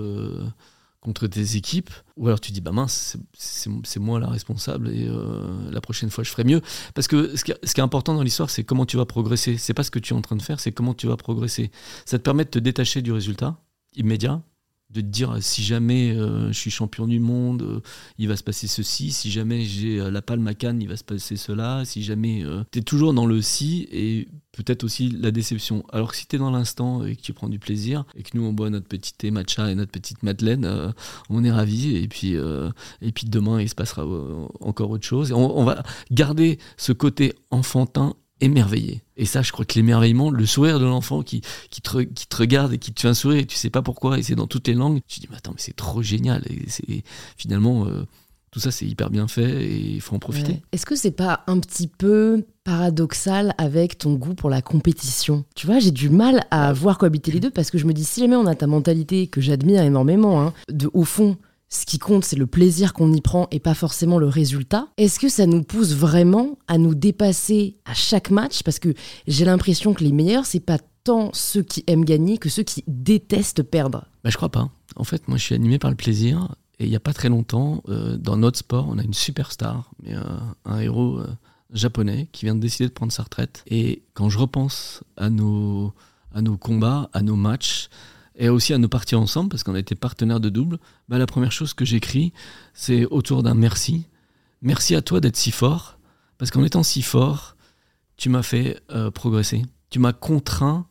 contre tes équipes, ou alors tu dis bah mince, c'est moi la responsable et euh, la prochaine fois je ferai mieux. Parce que ce qui, ce qui est important dans l'histoire, c'est comment tu vas progresser. C'est pas ce que tu es en train de faire, c'est comment tu vas progresser. Ça te permet de te détacher du résultat immédiat, de te dire si jamais euh, je suis champion du monde, euh, il va se passer ceci, si jamais j'ai euh, la palme à Cannes, il va se passer cela, si jamais tu es toujours dans le si et peut-être aussi la déception. Alors que si tu es dans l'instant et que tu prends du plaisir et que nous on boit notre petit thé matcha et notre petite madeleine, on est ravis et puis et puis demain il se passera encore autre chose et on va garder ce côté enfantin émerveillé. Et ça, je crois que l'émerveillement, le sourire de l'enfant qui, qui, te, qui te regarde et qui te fait un sourire et tu sais pas pourquoi, et c'est dans toutes les langues, tu te dis, mais attends, mais c'est trop génial. Et c'est finalement, euh, tout ça, c'est hyper bien fait et il faut en profiter. Est-ce que c'est pas un petit peu paradoxal avec ton goût pour la compétition? Tu vois, j'ai du mal à voir cohabiter les deux parce que je me dis, si jamais on a ta mentalité que j'admire énormément, hein, de au fond, ce qui compte, c'est le plaisir qu'on y prend et pas forcément le résultat. Est-ce que ça nous pousse vraiment à nous dépasser à chaque match? Parce que j'ai l'impression que les meilleurs, c'est pas tant ceux qui aiment gagner que ceux qui détestent perdre. Bah, je crois pas. En fait, moi, je suis animé par le plaisir. Et il n'y a pas très longtemps, euh, dans notre sport, on a une superstar, mais, euh, un héros euh, japonais qui vient de décider de prendre sa retraite. Et quand je repense à nos, à nos combats, à nos matchs, et aussi à nos parties ensemble, parce qu'on a été partenaires de double, bah, la première chose que j'écris, c'est autour d'un merci. Merci à toi d'être si fort, parce qu'en étant si fort, tu m'as fait euh, progresser. Tu m'as contraint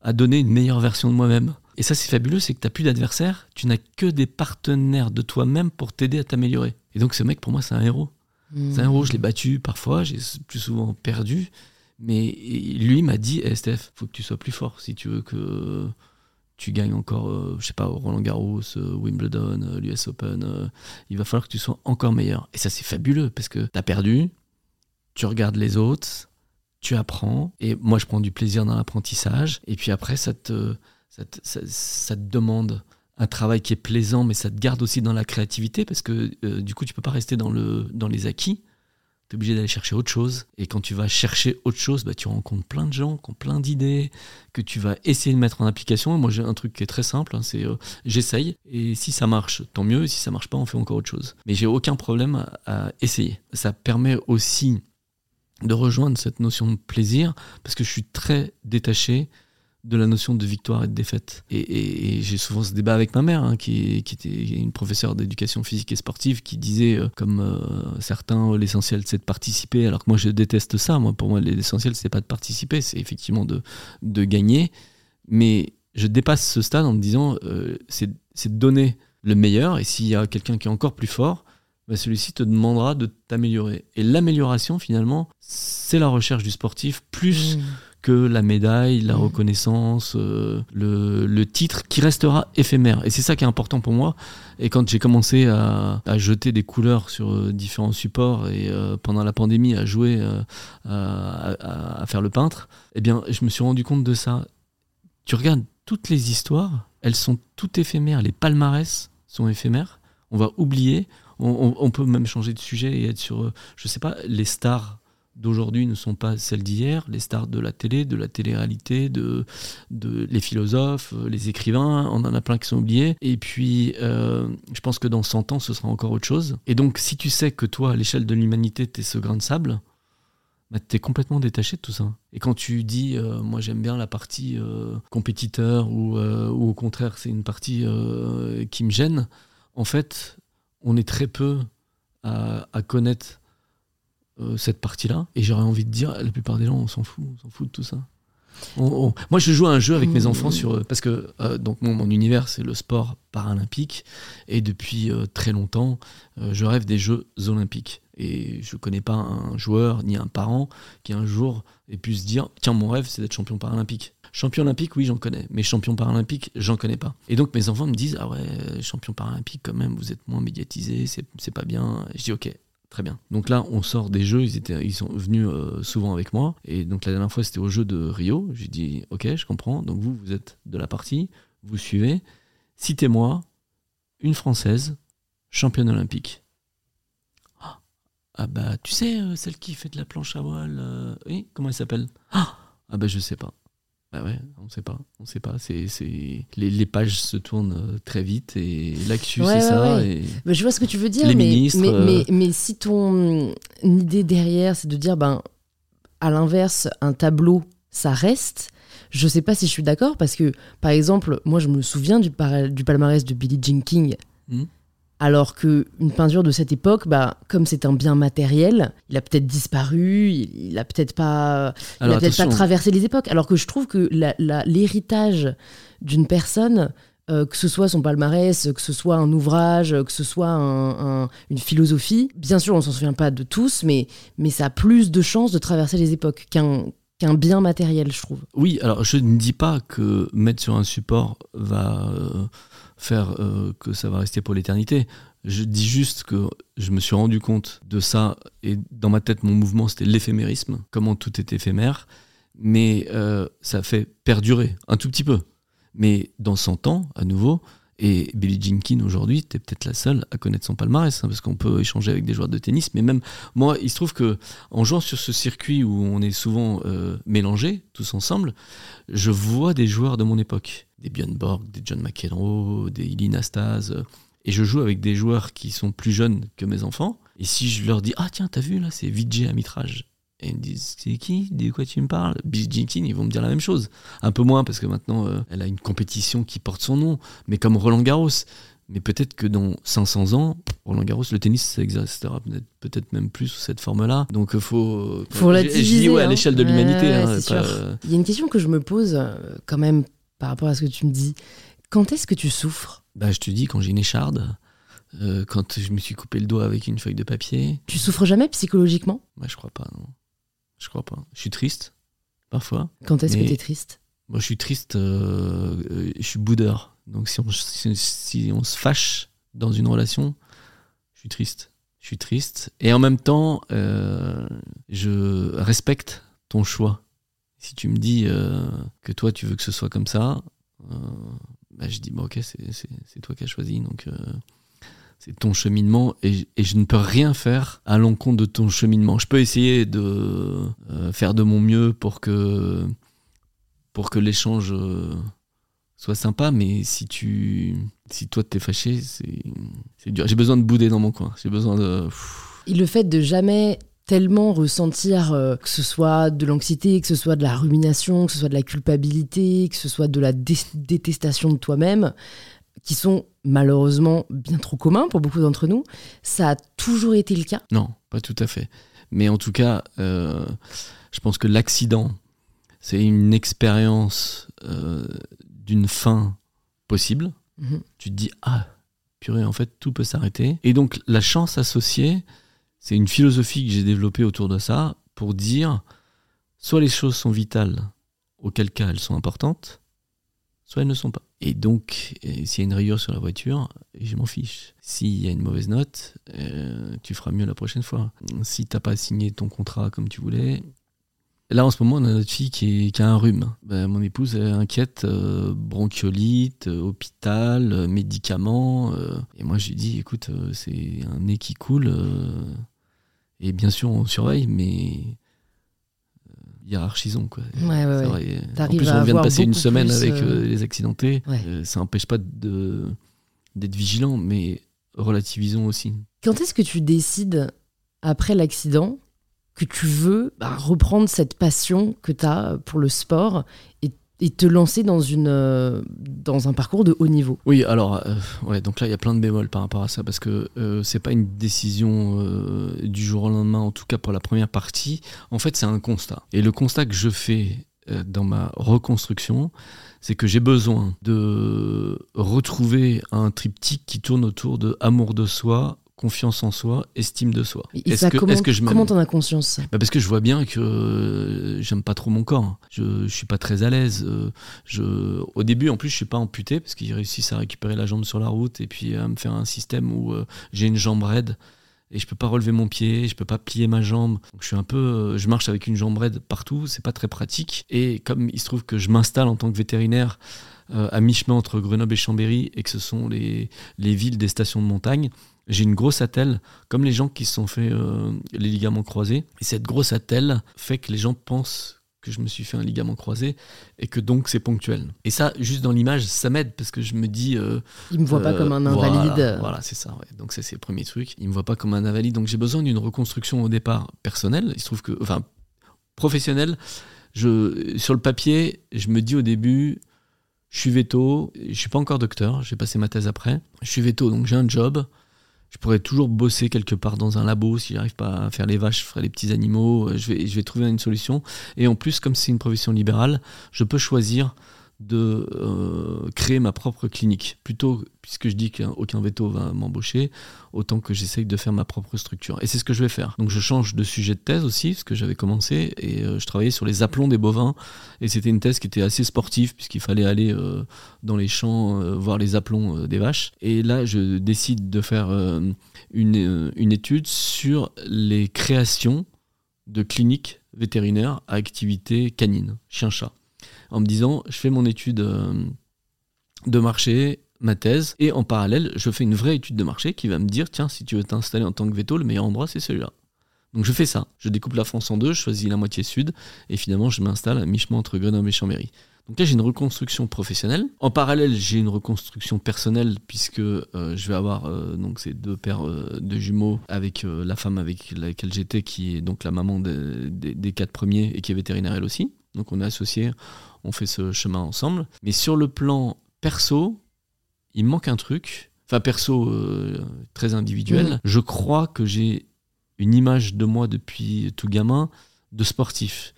à donner une meilleure version de moi-même. Et ça, c'est fabuleux, c'est que tu n'as plus d'adversaire, tu n'as que des partenaires de toi-même pour t'aider à t'améliorer. Et donc, ce mec, pour moi, c'est un héros. C'est un héros, je l'ai battu parfois, j'ai plus souvent perdu. Mais lui m'a dit, hey, Steph, faut que tu sois plus fort si tu veux que tu gagnes encore, euh, je sais pas, Roland Garros, euh, Wimbledon, euh, l'US Open, il va falloir que tu sois encore meilleur. Et ça, c'est fabuleux parce que tu as perdu, tu regardes les autres, tu apprends, et moi, je prends du plaisir dans l'apprentissage. Et puis après, ça te, ça te, demande un travail qui est plaisant, mais ça te garde aussi dans la créativité parce que du coup, tu peux pas rester dans, le, dans les acquis tu es obligé d'aller chercher autre chose. Et quand tu vas chercher autre chose, bah, tu rencontres plein de gens qui ont plein d'idées, que tu vas essayer de mettre en application. moi, j'ai un truc qui est très simple, hein, c'est euh, j'essaye, et si ça marche, tant mieux, et si ça marche pas, on fait encore autre chose. Mais j'ai aucun problème à, essayer. Ça permet aussi de rejoindre cette notion de plaisir, parce que je suis très détaché de la notion de victoire et de défaite. Et, j'ai souvent ce débat avec ma mère, hein, qui, était une professeure d'éducation physique et sportive, qui disait, euh, comme euh, certains, l'essentiel c'est de participer, alors que moi je déteste ça. Moi, pour moi, l'essentiel c'est pas de participer, c'est effectivement de, de gagner. Mais je dépasse ce stade en me disant, euh, c'est de donner le meilleur, et s'il y a quelqu'un qui est encore plus fort, bah, celui-ci te demandera de t'améliorer. Et l'amélioration, finalement, c'est la recherche du sportif, plus... Mmh que la médaille, la mm. reconnaissance, euh, le, titre qui restera éphémère. Et c'est ça qui est important pour moi. Et quand j'ai commencé à, jeter des couleurs sur euh, différents supports et euh, pendant la pandémie à jouer, à, faire le peintre, eh bien, je me suis rendu compte de ça. Tu regardes toutes les histoires, elles sont toutes éphémères. Les palmarès sont éphémères. On va oublier. On, peut même changer de sujet et être sur, je sais pas, les stars d'aujourd'hui ne sont pas celles d'hier, les stars de la télé, de la télé-réalité, de, de, les philosophes, euh, les écrivains, on en a plein qui sont oubliés. Et puis, euh, je pense que dans 100 ans, ce sera encore autre chose. Et donc, si tu sais que toi, à l'échelle de l'humanité, tu es ce grain de sable, bah, tu es complètement détaché de tout ça. Et quand tu dis, euh, moi j'aime bien la partie compétiteur ou, ou, au contraire c'est une partie qui me gêne, en fait, on est très peu à, à connaître cette partie-là. Et j'aurais envie de dire, la plupart des gens, on s'en fout, on s'en fout de tout ça. Moi, je joue à un jeu avec mes mmh. enfants sur parce que donc mon, univers c'est le sport paralympique et depuis très longtemps je rêve des Jeux olympiques. Et je connais pas un joueur ni un parent qui un jour ait pu se dire tiens mon rêve c'est d'être champion paralympique. Champion olympique oui j'en connais, mais champion paralympique j'en connais pas. Et donc mes enfants me disent ah ouais champion paralympique quand même vous êtes moins médiatisé c'est pas bien. je dis ok très bien. Donc là on sort des jeux. Ils étaient ils sont venus euh, souvent avec moi. Et donc la dernière fois c'était au jeu de Rio. J'ai dit ok je comprends. Donc vous vous êtes de la partie. Vous suivez. Citez-moi une française championne olympique. Ah bah, tu sais, euh, celle qui fait de la planche à voile, euh, oui, comment elle s'appelle? Ah, ah bah je sais pas. Bah ouais, on sait pas, on sait pas. C'est, c'est... Les, les, pages se tournent euh, très vite et l'actu c'est ça. Et... Bah, je vois ce que tu veux dire, les mais, ministres, mais, mais, mais, si ton idée derrière c'est de dire, ben, à l'inverse, un tableau, ça reste. Je sais pas si je suis d'accord parce que, par exemple, moi je me souviens du, du palmarès de Billie Jean King. Hmm. Alors qu'une peinture de cette époque, bah, comme c'est un bien matériel, il a peut-être disparu, il, a peut-être pas, il a peut-être pas traversé les époques. Alors que je trouve que l'héritage d'une personne, euh, que ce soit son palmarès, que ce soit un ouvrage, que ce soit une philosophie, bien sûr on s'en souvient pas de tous, mais, mais ça a plus de chances de traverser les époques qu'un qu'un bien matériel, je trouve. Oui, alors je ne dis pas que mettre sur un support va... Euh, faire euh, que ça va rester pour l'éternité. Je dis juste que je me suis rendu compte de ça et dans ma tête, mon mouvement, c'était l'éphémérisme, comment tout est éphémère, mais euh, ça fait perdurer un tout petit peu. Mais dans 100 ans, à nouveau, et Billie Jean aujourd'hui, tu es peut-être la seule à connaître son palmarès, hein, parce qu'on peut échanger avec des joueurs de tennis. Mais même moi, il se trouve que en jouant sur ce circuit où on est souvent euh, mélangés, tous ensemble, je vois des joueurs de mon époque. Des Björn Borg, des John McEnroe, des Illy Nastase. Et je joue avec des joueurs qui sont plus jeunes que mes enfants. Et si je leur dis, ah tiens, t'as vu là, c'est Vijay Amitraj. Et ils me disent, c'est qui De quoi tu me parles? Billie Jean ils vont me dire la même chose. Un peu moins, parce que maintenant, euh, elle a une compétition qui porte son nom. Mais comme Roland Garros. Mais peut-être que dans 500 ans, Roland Garros, le tennis, ça existera peut-être même plus sous cette forme-là. Donc il euh, faut. Euh, faut la diviser, ouais, à hein. l'échelle de l'humanité. Hein, il y a une question que je me pose quand même par rapport à ce que tu me dis. Quand est-ce que tu souffres? Bah, Je te dis, quand j'ai une écharde, quand je me suis coupé le doigt avec une feuille de papier. Tu souffres jamais psychologiquement? Bah, Je crois pas, non. Je crois pas. Je suis triste, parfois. Quand est-ce que tu es triste? Moi, je suis triste, euh, euh, je suis boudeur. Donc, si on, si, on se fâche dans une relation, je suis triste. Je suis triste. Et en même temps, euh, je respecte ton choix. Si tu me dis que toi, tu veux que ce soit comme ça, bah, je dis, bah, ok, c'est toi qui as choisi. Donc, c'est ton cheminement et, je ne peux rien faire à l'encontre de ton cheminement. Je peux essayer de euh, faire de mon mieux pour que, pour que l'échange euh, soit sympa, mais si tu si toi t'es fâché, c'est dur. J'ai besoin de bouder dans mon coin. J'ai besoin de. Et le fait de jamais tellement ressentir euh, que ce soit de l'anxiété, que ce soit de la rumination, que ce soit de la culpabilité, que ce soit de la détestation de toi-même, qui sont malheureusement bien trop communs pour beaucoup d'entre nous. Ça a toujours été le cas Non, pas tout à fait. Mais en tout cas, euh, je pense que l'accident, c'est une expérience euh, d'une fin possible. Mhm. Tu te dis, ah, purée, en fait, tout peut s'arrêter. Et donc, la chance associée, c'est une philosophie que j'ai développée autour de ça pour dire, soit les choses sont vitales, auquel cas elles sont importantes, soit elles ne sont pas. Et donc, s'il y a une rayure sur la voiture, je m'en fiche. S'il y a une mauvaise note, euh, tu feras mieux la prochaine fois. Si t'as pas signé ton contrat comme tu voulais, Là, en ce moment, on a notre fille qui, a un rhume. Ben, mon épouse est inquiète, euh, bronchiolite, euh, hôpital, médicaments. et moi, je lui dis, écoute, c'est un nez qui coule. Et bien sûr, on surveille, mais hiérarchisons. Quoi. Ouais, ouais, ouais. En plus, on vient de passer une semaine avec les accidentés. ça n'empêche pas d'être vigilant, mais relativisons aussi. Quand est-ce que tu décides, après l'accident, que tu veux bah, reprendre cette passion que tu as pour le sport et, te lancer dans, une, euh, dans un parcours de haut niveau Oui, alors, euh, ouais, donc là, il y a plein de bémols par rapport à ça parce que euh, c'est pas une décision du jour au lendemain, en tout cas pour la première partie. En fait, c'est un constat. Et le constat que je fais dans ma reconstruction, c'est que j'ai besoin de retrouver un triptyque qui tourne autour de amour de soi, confiance en soi, estime de soi. Est-ce que, est que, je comment t'en as conscience? Bah Parce que je vois bien que euh, j'aime pas trop mon corps. Je, je suis pas très à l'aise. Euh, je, au début, en plus, je suis pas amputé parce qu'ils réussissent à récupérer la jambe sur la route et puis à me faire un système où euh, j'ai une jambe raide et je peux pas relever mon pied, je peux pas plier ma jambe. Donc je suis un peu, je marche avec une jambe raide partout, c'est pas très pratique. Et comme il se trouve que je m'installe en tant que vétérinaire à mi-chemin entre Grenoble et Chambéry et que ce sont les, les villes des stations de montagne, j'ai une grosse attelle, comme les gens qui se sont fait euh, les ligaments croisés. Et cette grosse attelle fait que les gens pensent que je me suis fait un ligament croisé et que donc c'est ponctuel. Et ça, juste dans l'image, ça m'aide parce que je me dis. Euh, il me voit pas comme un euh, invalide. Voilà, c'est ça. Donc ça, c'est le premier truc. Il me voit pas comme un invalide. Donc j'ai besoin d'une reconstruction au départ personnelle. Il se trouve que, enfin, professionnelle. Je, sur le papier, je me dis au début, je suis veto, je suis pas encore docteur, j'ai passé ma thèse après. Je suis veto, donc j'ai un job je pourrais toujours bosser quelque part dans un labo. Si j'arrive pas à faire les vaches, je ferai les petits animaux. Euh, je vais, je vais trouver une solution. Et en plus, comme c'est une profession libérale, je peux choisir de euh, créer ma propre clinique. Plutôt, puisque je dis qu'aucun veto va m'embaucher, autant que j'essaye de faire ma propre structure. Et c'est ce que je vais faire. Donc je change de sujet de thèse aussi, ce que j'avais commencé, et euh, je travaillais sur les aplombs des bovins. Et c'était une thèse qui était assez sportive, puisqu'il fallait aller euh, dans les champs voir les aplombs des vaches. Et là, je décide de faire une, une étude sur les créations de cliniques vétérinaires à activité canine, chien-chat en me disant, je fais mon étude euh, de marché, ma thèse, et en parallèle, je fais une vraie étude de marché qui va me dire, tiens, si tu veux t'installer en tant que veto, le meilleur endroit, c'est celui-là. Donc je fais ça, je découpe la France en deux, je choisis la moitié sud, et finalement, je m'installe à mi-chemin entre Grenoble et Chambéry. Donc là, j'ai une reconstruction professionnelle. En parallèle, j'ai une reconstruction personnelle puisque euh, je vais avoir euh, ces deux paires de jumeaux avec la femme avec laquelle j'étais, qui est donc la maman des quatre premiers et qui est vétérinaire elle aussi. Donc on est associés, on fait ce chemin ensemble. Mais sur le plan perso, il manque un truc. Enfin, perso, euh, très individuel. Mm. Je crois que j'ai une image de moi depuis tout gamin de sportif.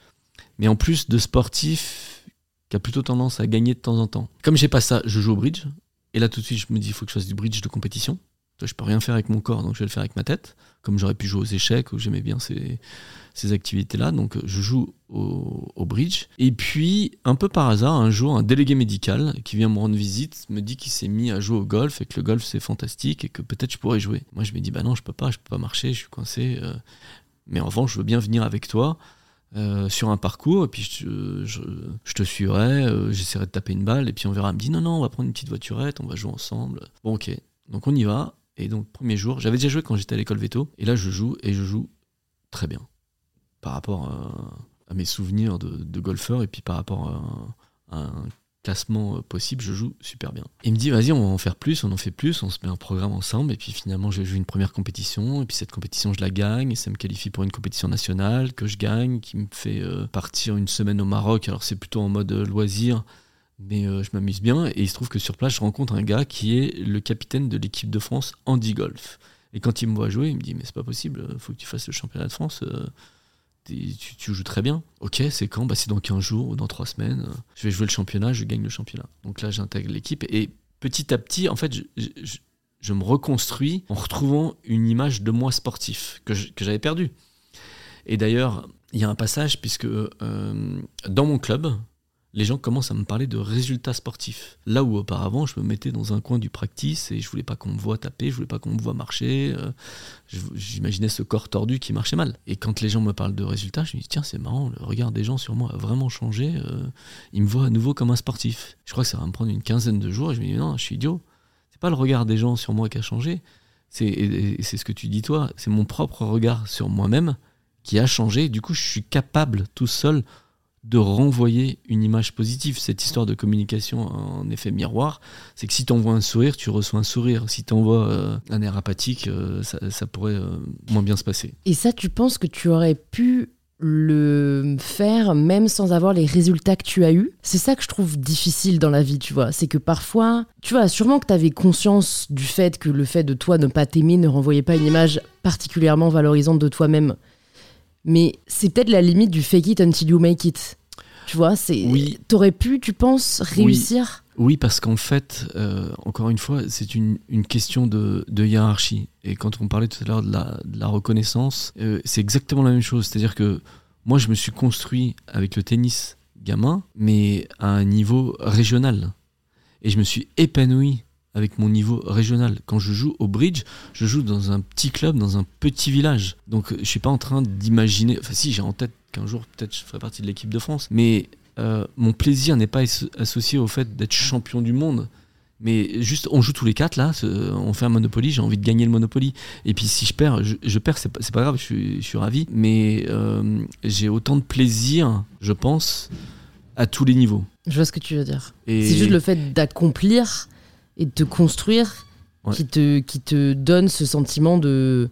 Mais en plus de sportif qui a plutôt tendance à gagner de temps en temps. Comme j'ai pas ça, je joue au bridge. Et là, tout de suite, je me dis, il faut que je fasse du bridge de compétition. Je peux rien faire avec mon corps, donc je vais le faire avec ma tête. Comme j'aurais pu jouer aux échecs, où j'aimais bien ces, ces activités-là. Donc je joue au, bridge. Et puis, un peu par hasard, un jour, un délégué médical qui vient me rendre visite me dit qu'il s'est mis à jouer au golf et que le golf c'est fantastique et que peut-être je pourrais jouer. Moi je me dis, bah non, je peux pas, je peux pas marcher, je suis coincé. Euh. mais en revanche, je veux bien venir avec toi. Euh, sur un parcours et puis je, je, te suivrai, euh, j'essaierai de taper une balle et puis on verra. Elle me dit non, non, on va prendre une petite voiturette, on va jouer ensemble. Bon, ok. Donc on y va. Et donc, premier jour, j'avais déjà joué quand j'étais à l'école veto. Et là, je joue et je joue très bien par rapport à, mes souvenirs de, golfeur et puis par rapport à, un classement possible, je joue super bien. Il me dit, vas-y, on va en faire plus, on en fait plus, on se met un programme ensemble, et puis finalement, je joue une première compétition, et puis cette compétition, je la gagne, et ça me qualifie pour une compétition nationale que je gagne, qui me fait euh, partir une semaine au Maroc. Alors, c'est plutôt en mode loisir, mais euh, je m'amuse bien, et il se trouve que sur place, je rencontre un gars qui est le capitaine de l'équipe de France Andy Golf. Et quand il me voit jouer, il me dit, mais c'est pas possible, faut que tu fasses le championnat de France. Euh, tu, joues très bien. Ok, c'est quand? Bah, C'est dans 15 jours ou dans 3 semaines. Je vais jouer le championnat, je gagne le championnat. Donc là, j'intègre l'équipe. Et petit à petit, en fait, je, me reconstruis en retrouvant une image de moi sportif que j'avais perdu. Et d'ailleurs, il y a un passage, puisque euh, dans mon club, les gens commencent à me parler de résultats sportifs. Là où auparavant, je me mettais dans un coin du practice et je voulais pas qu'on me voit taper, je voulais pas qu'on me voit marcher. euh, J'imaginais ce corps tordu qui marchait mal. Et quand les gens me parlent de résultats, je me dis tiens, c'est marrant, le regard des gens sur moi a vraiment changé. euh, ils me voient à nouveau comme un sportif. Je crois que ça va me prendre une quinzaine de jours et je me dis non, je suis idiot. C'est pas le regard des gens sur moi qui a changé. C'est ce que tu dis toi, c'est mon propre regard sur moi-même qui a changé. Du coup, je suis capable tout seul de renvoyer une image positive. Cette histoire de communication en effet miroir, c'est que si tu envoies un sourire, tu reçois un sourire. Si tu envoies un air apathique, euh, ça, ça pourrait euh, moins bien se passer. Et ça, tu penses que tu aurais pu le faire même sans avoir les résultats que tu as eus? C'est ça que je trouve difficile dans la vie, tu vois. C'est que parfois, tu vois, sûrement que tu avais conscience du fait que le fait de toi ne pas t'aimer ne renvoyait pas une image particulièrement valorisante de toi-même. Mais c'est peut-être la limite du fake it until you make it. Tu vois, c'est. Oui. T'aurais pu, tu penses, réussir? Oui, parce qu'en fait, euh, encore une fois, c'est une, une question de, de hiérarchie. Et quand on parlait tout à l'heure de la, de la reconnaissance, euh, c'est exactement la même chose. C'est-à-dire que moi, je me suis construit avec le tennis gamin, mais à un niveau régional. Et je me suis épanoui avec mon niveau régional. Quand je joue au bridge, je joue dans un petit club, dans un petit village. Donc je suis pas en train d'imaginer, enfin si j'ai en tête qu'un jour peut-être je ferai partie de l'équipe de France, mais euh, mon plaisir n'est pas asso- associé au fait d'être champion du monde. Mais juste, on joue tous les quatre là, on fait un Monopoly, j'ai envie de gagner le Monopoly. Et puis si je perds, je, je perds, c'est pas, pas grave, je suis, je suis ravi. Mais euh, j'ai autant de plaisir, je pense, à tous les niveaux. Je vois ce que tu veux dire. C'est juste le fait d'accomplir et de te construire Ouais. qui, te, qui te donne ce sentiment de.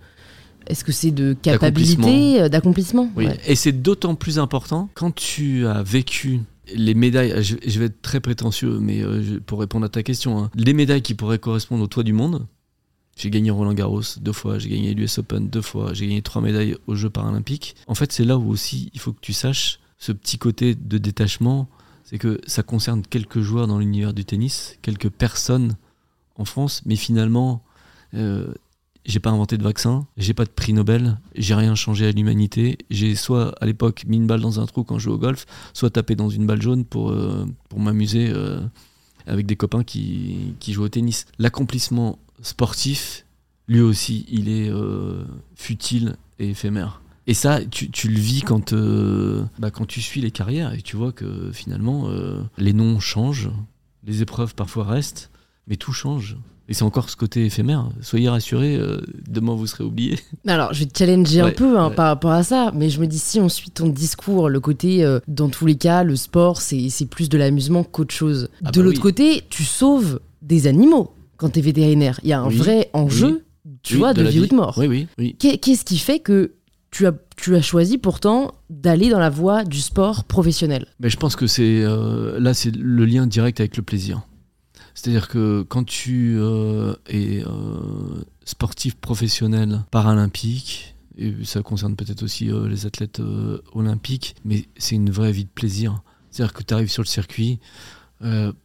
Est-ce que c'est de capacité, euh, d'accomplissement? Oui, Ouais. et c'est d'autant plus important quand tu as vécu les médailles, je, vais être très prétentieux, mais euh, pour répondre à ta question, hein, les médailles qui pourraient correspondre au toit du monde, j'ai gagné Roland Garros deux fois, j'ai gagné l'US Open deux fois, j'ai gagné trois médailles aux Jeux paralympiques. En fait, c'est là où aussi il faut que tu saches ce petit côté de détachement, c'est que ça concerne quelques joueurs dans l'univers du tennis, quelques personnes en France, mais finalement, euh, j'ai pas inventé de vaccin, j'ai pas de prix Nobel, j'ai rien changé à l'humanité. J'ai soit à l'époque mis une balle dans un trou quand je jouais au golf, soit tapé dans une balle jaune pour, euh, m'amuser euh, avec des copains qui, qui jouent au tennis. L'accomplissement sportif, lui aussi, il est euh, futile et éphémère. Et ça, tu, tu le vis quand, euh, bah, quand tu suis les carrières et tu vois que finalement, euh, les noms changent, les épreuves parfois restent, mais tout change. Et c'est encore ce côté éphémère. Soyez rassurés, euh, demain vous serez oubliés. Alors, je vais te challenger un peu hein, ouais. par rapport à ça, mais je me dis, si on suit ton discours, le côté, euh, dans tous les cas, le sport, c'est plus de l'amusement qu'autre chose. Ah de bah l'autre oui. côté, tu sauves des animaux quand t'es vétérinaire. Il y a un Oui, vrai enjeu, tu vois, de, la vie ou de mort. Oui, oui, oui. Qu'est- Qu'est-ce qui fait que tu as, choisi pourtant d'aller dans la voie du sport professionnel Mais je pense que c'est euh, là, c'est le lien direct avec le plaisir. C'est-à-dire que quand tu euh, es euh, sportif professionnel paralympique, et ça concerne peut-être aussi les athlètes olympiques, mais c'est une vraie vie de plaisir. C'est-à-dire que tu arrives sur le circuit,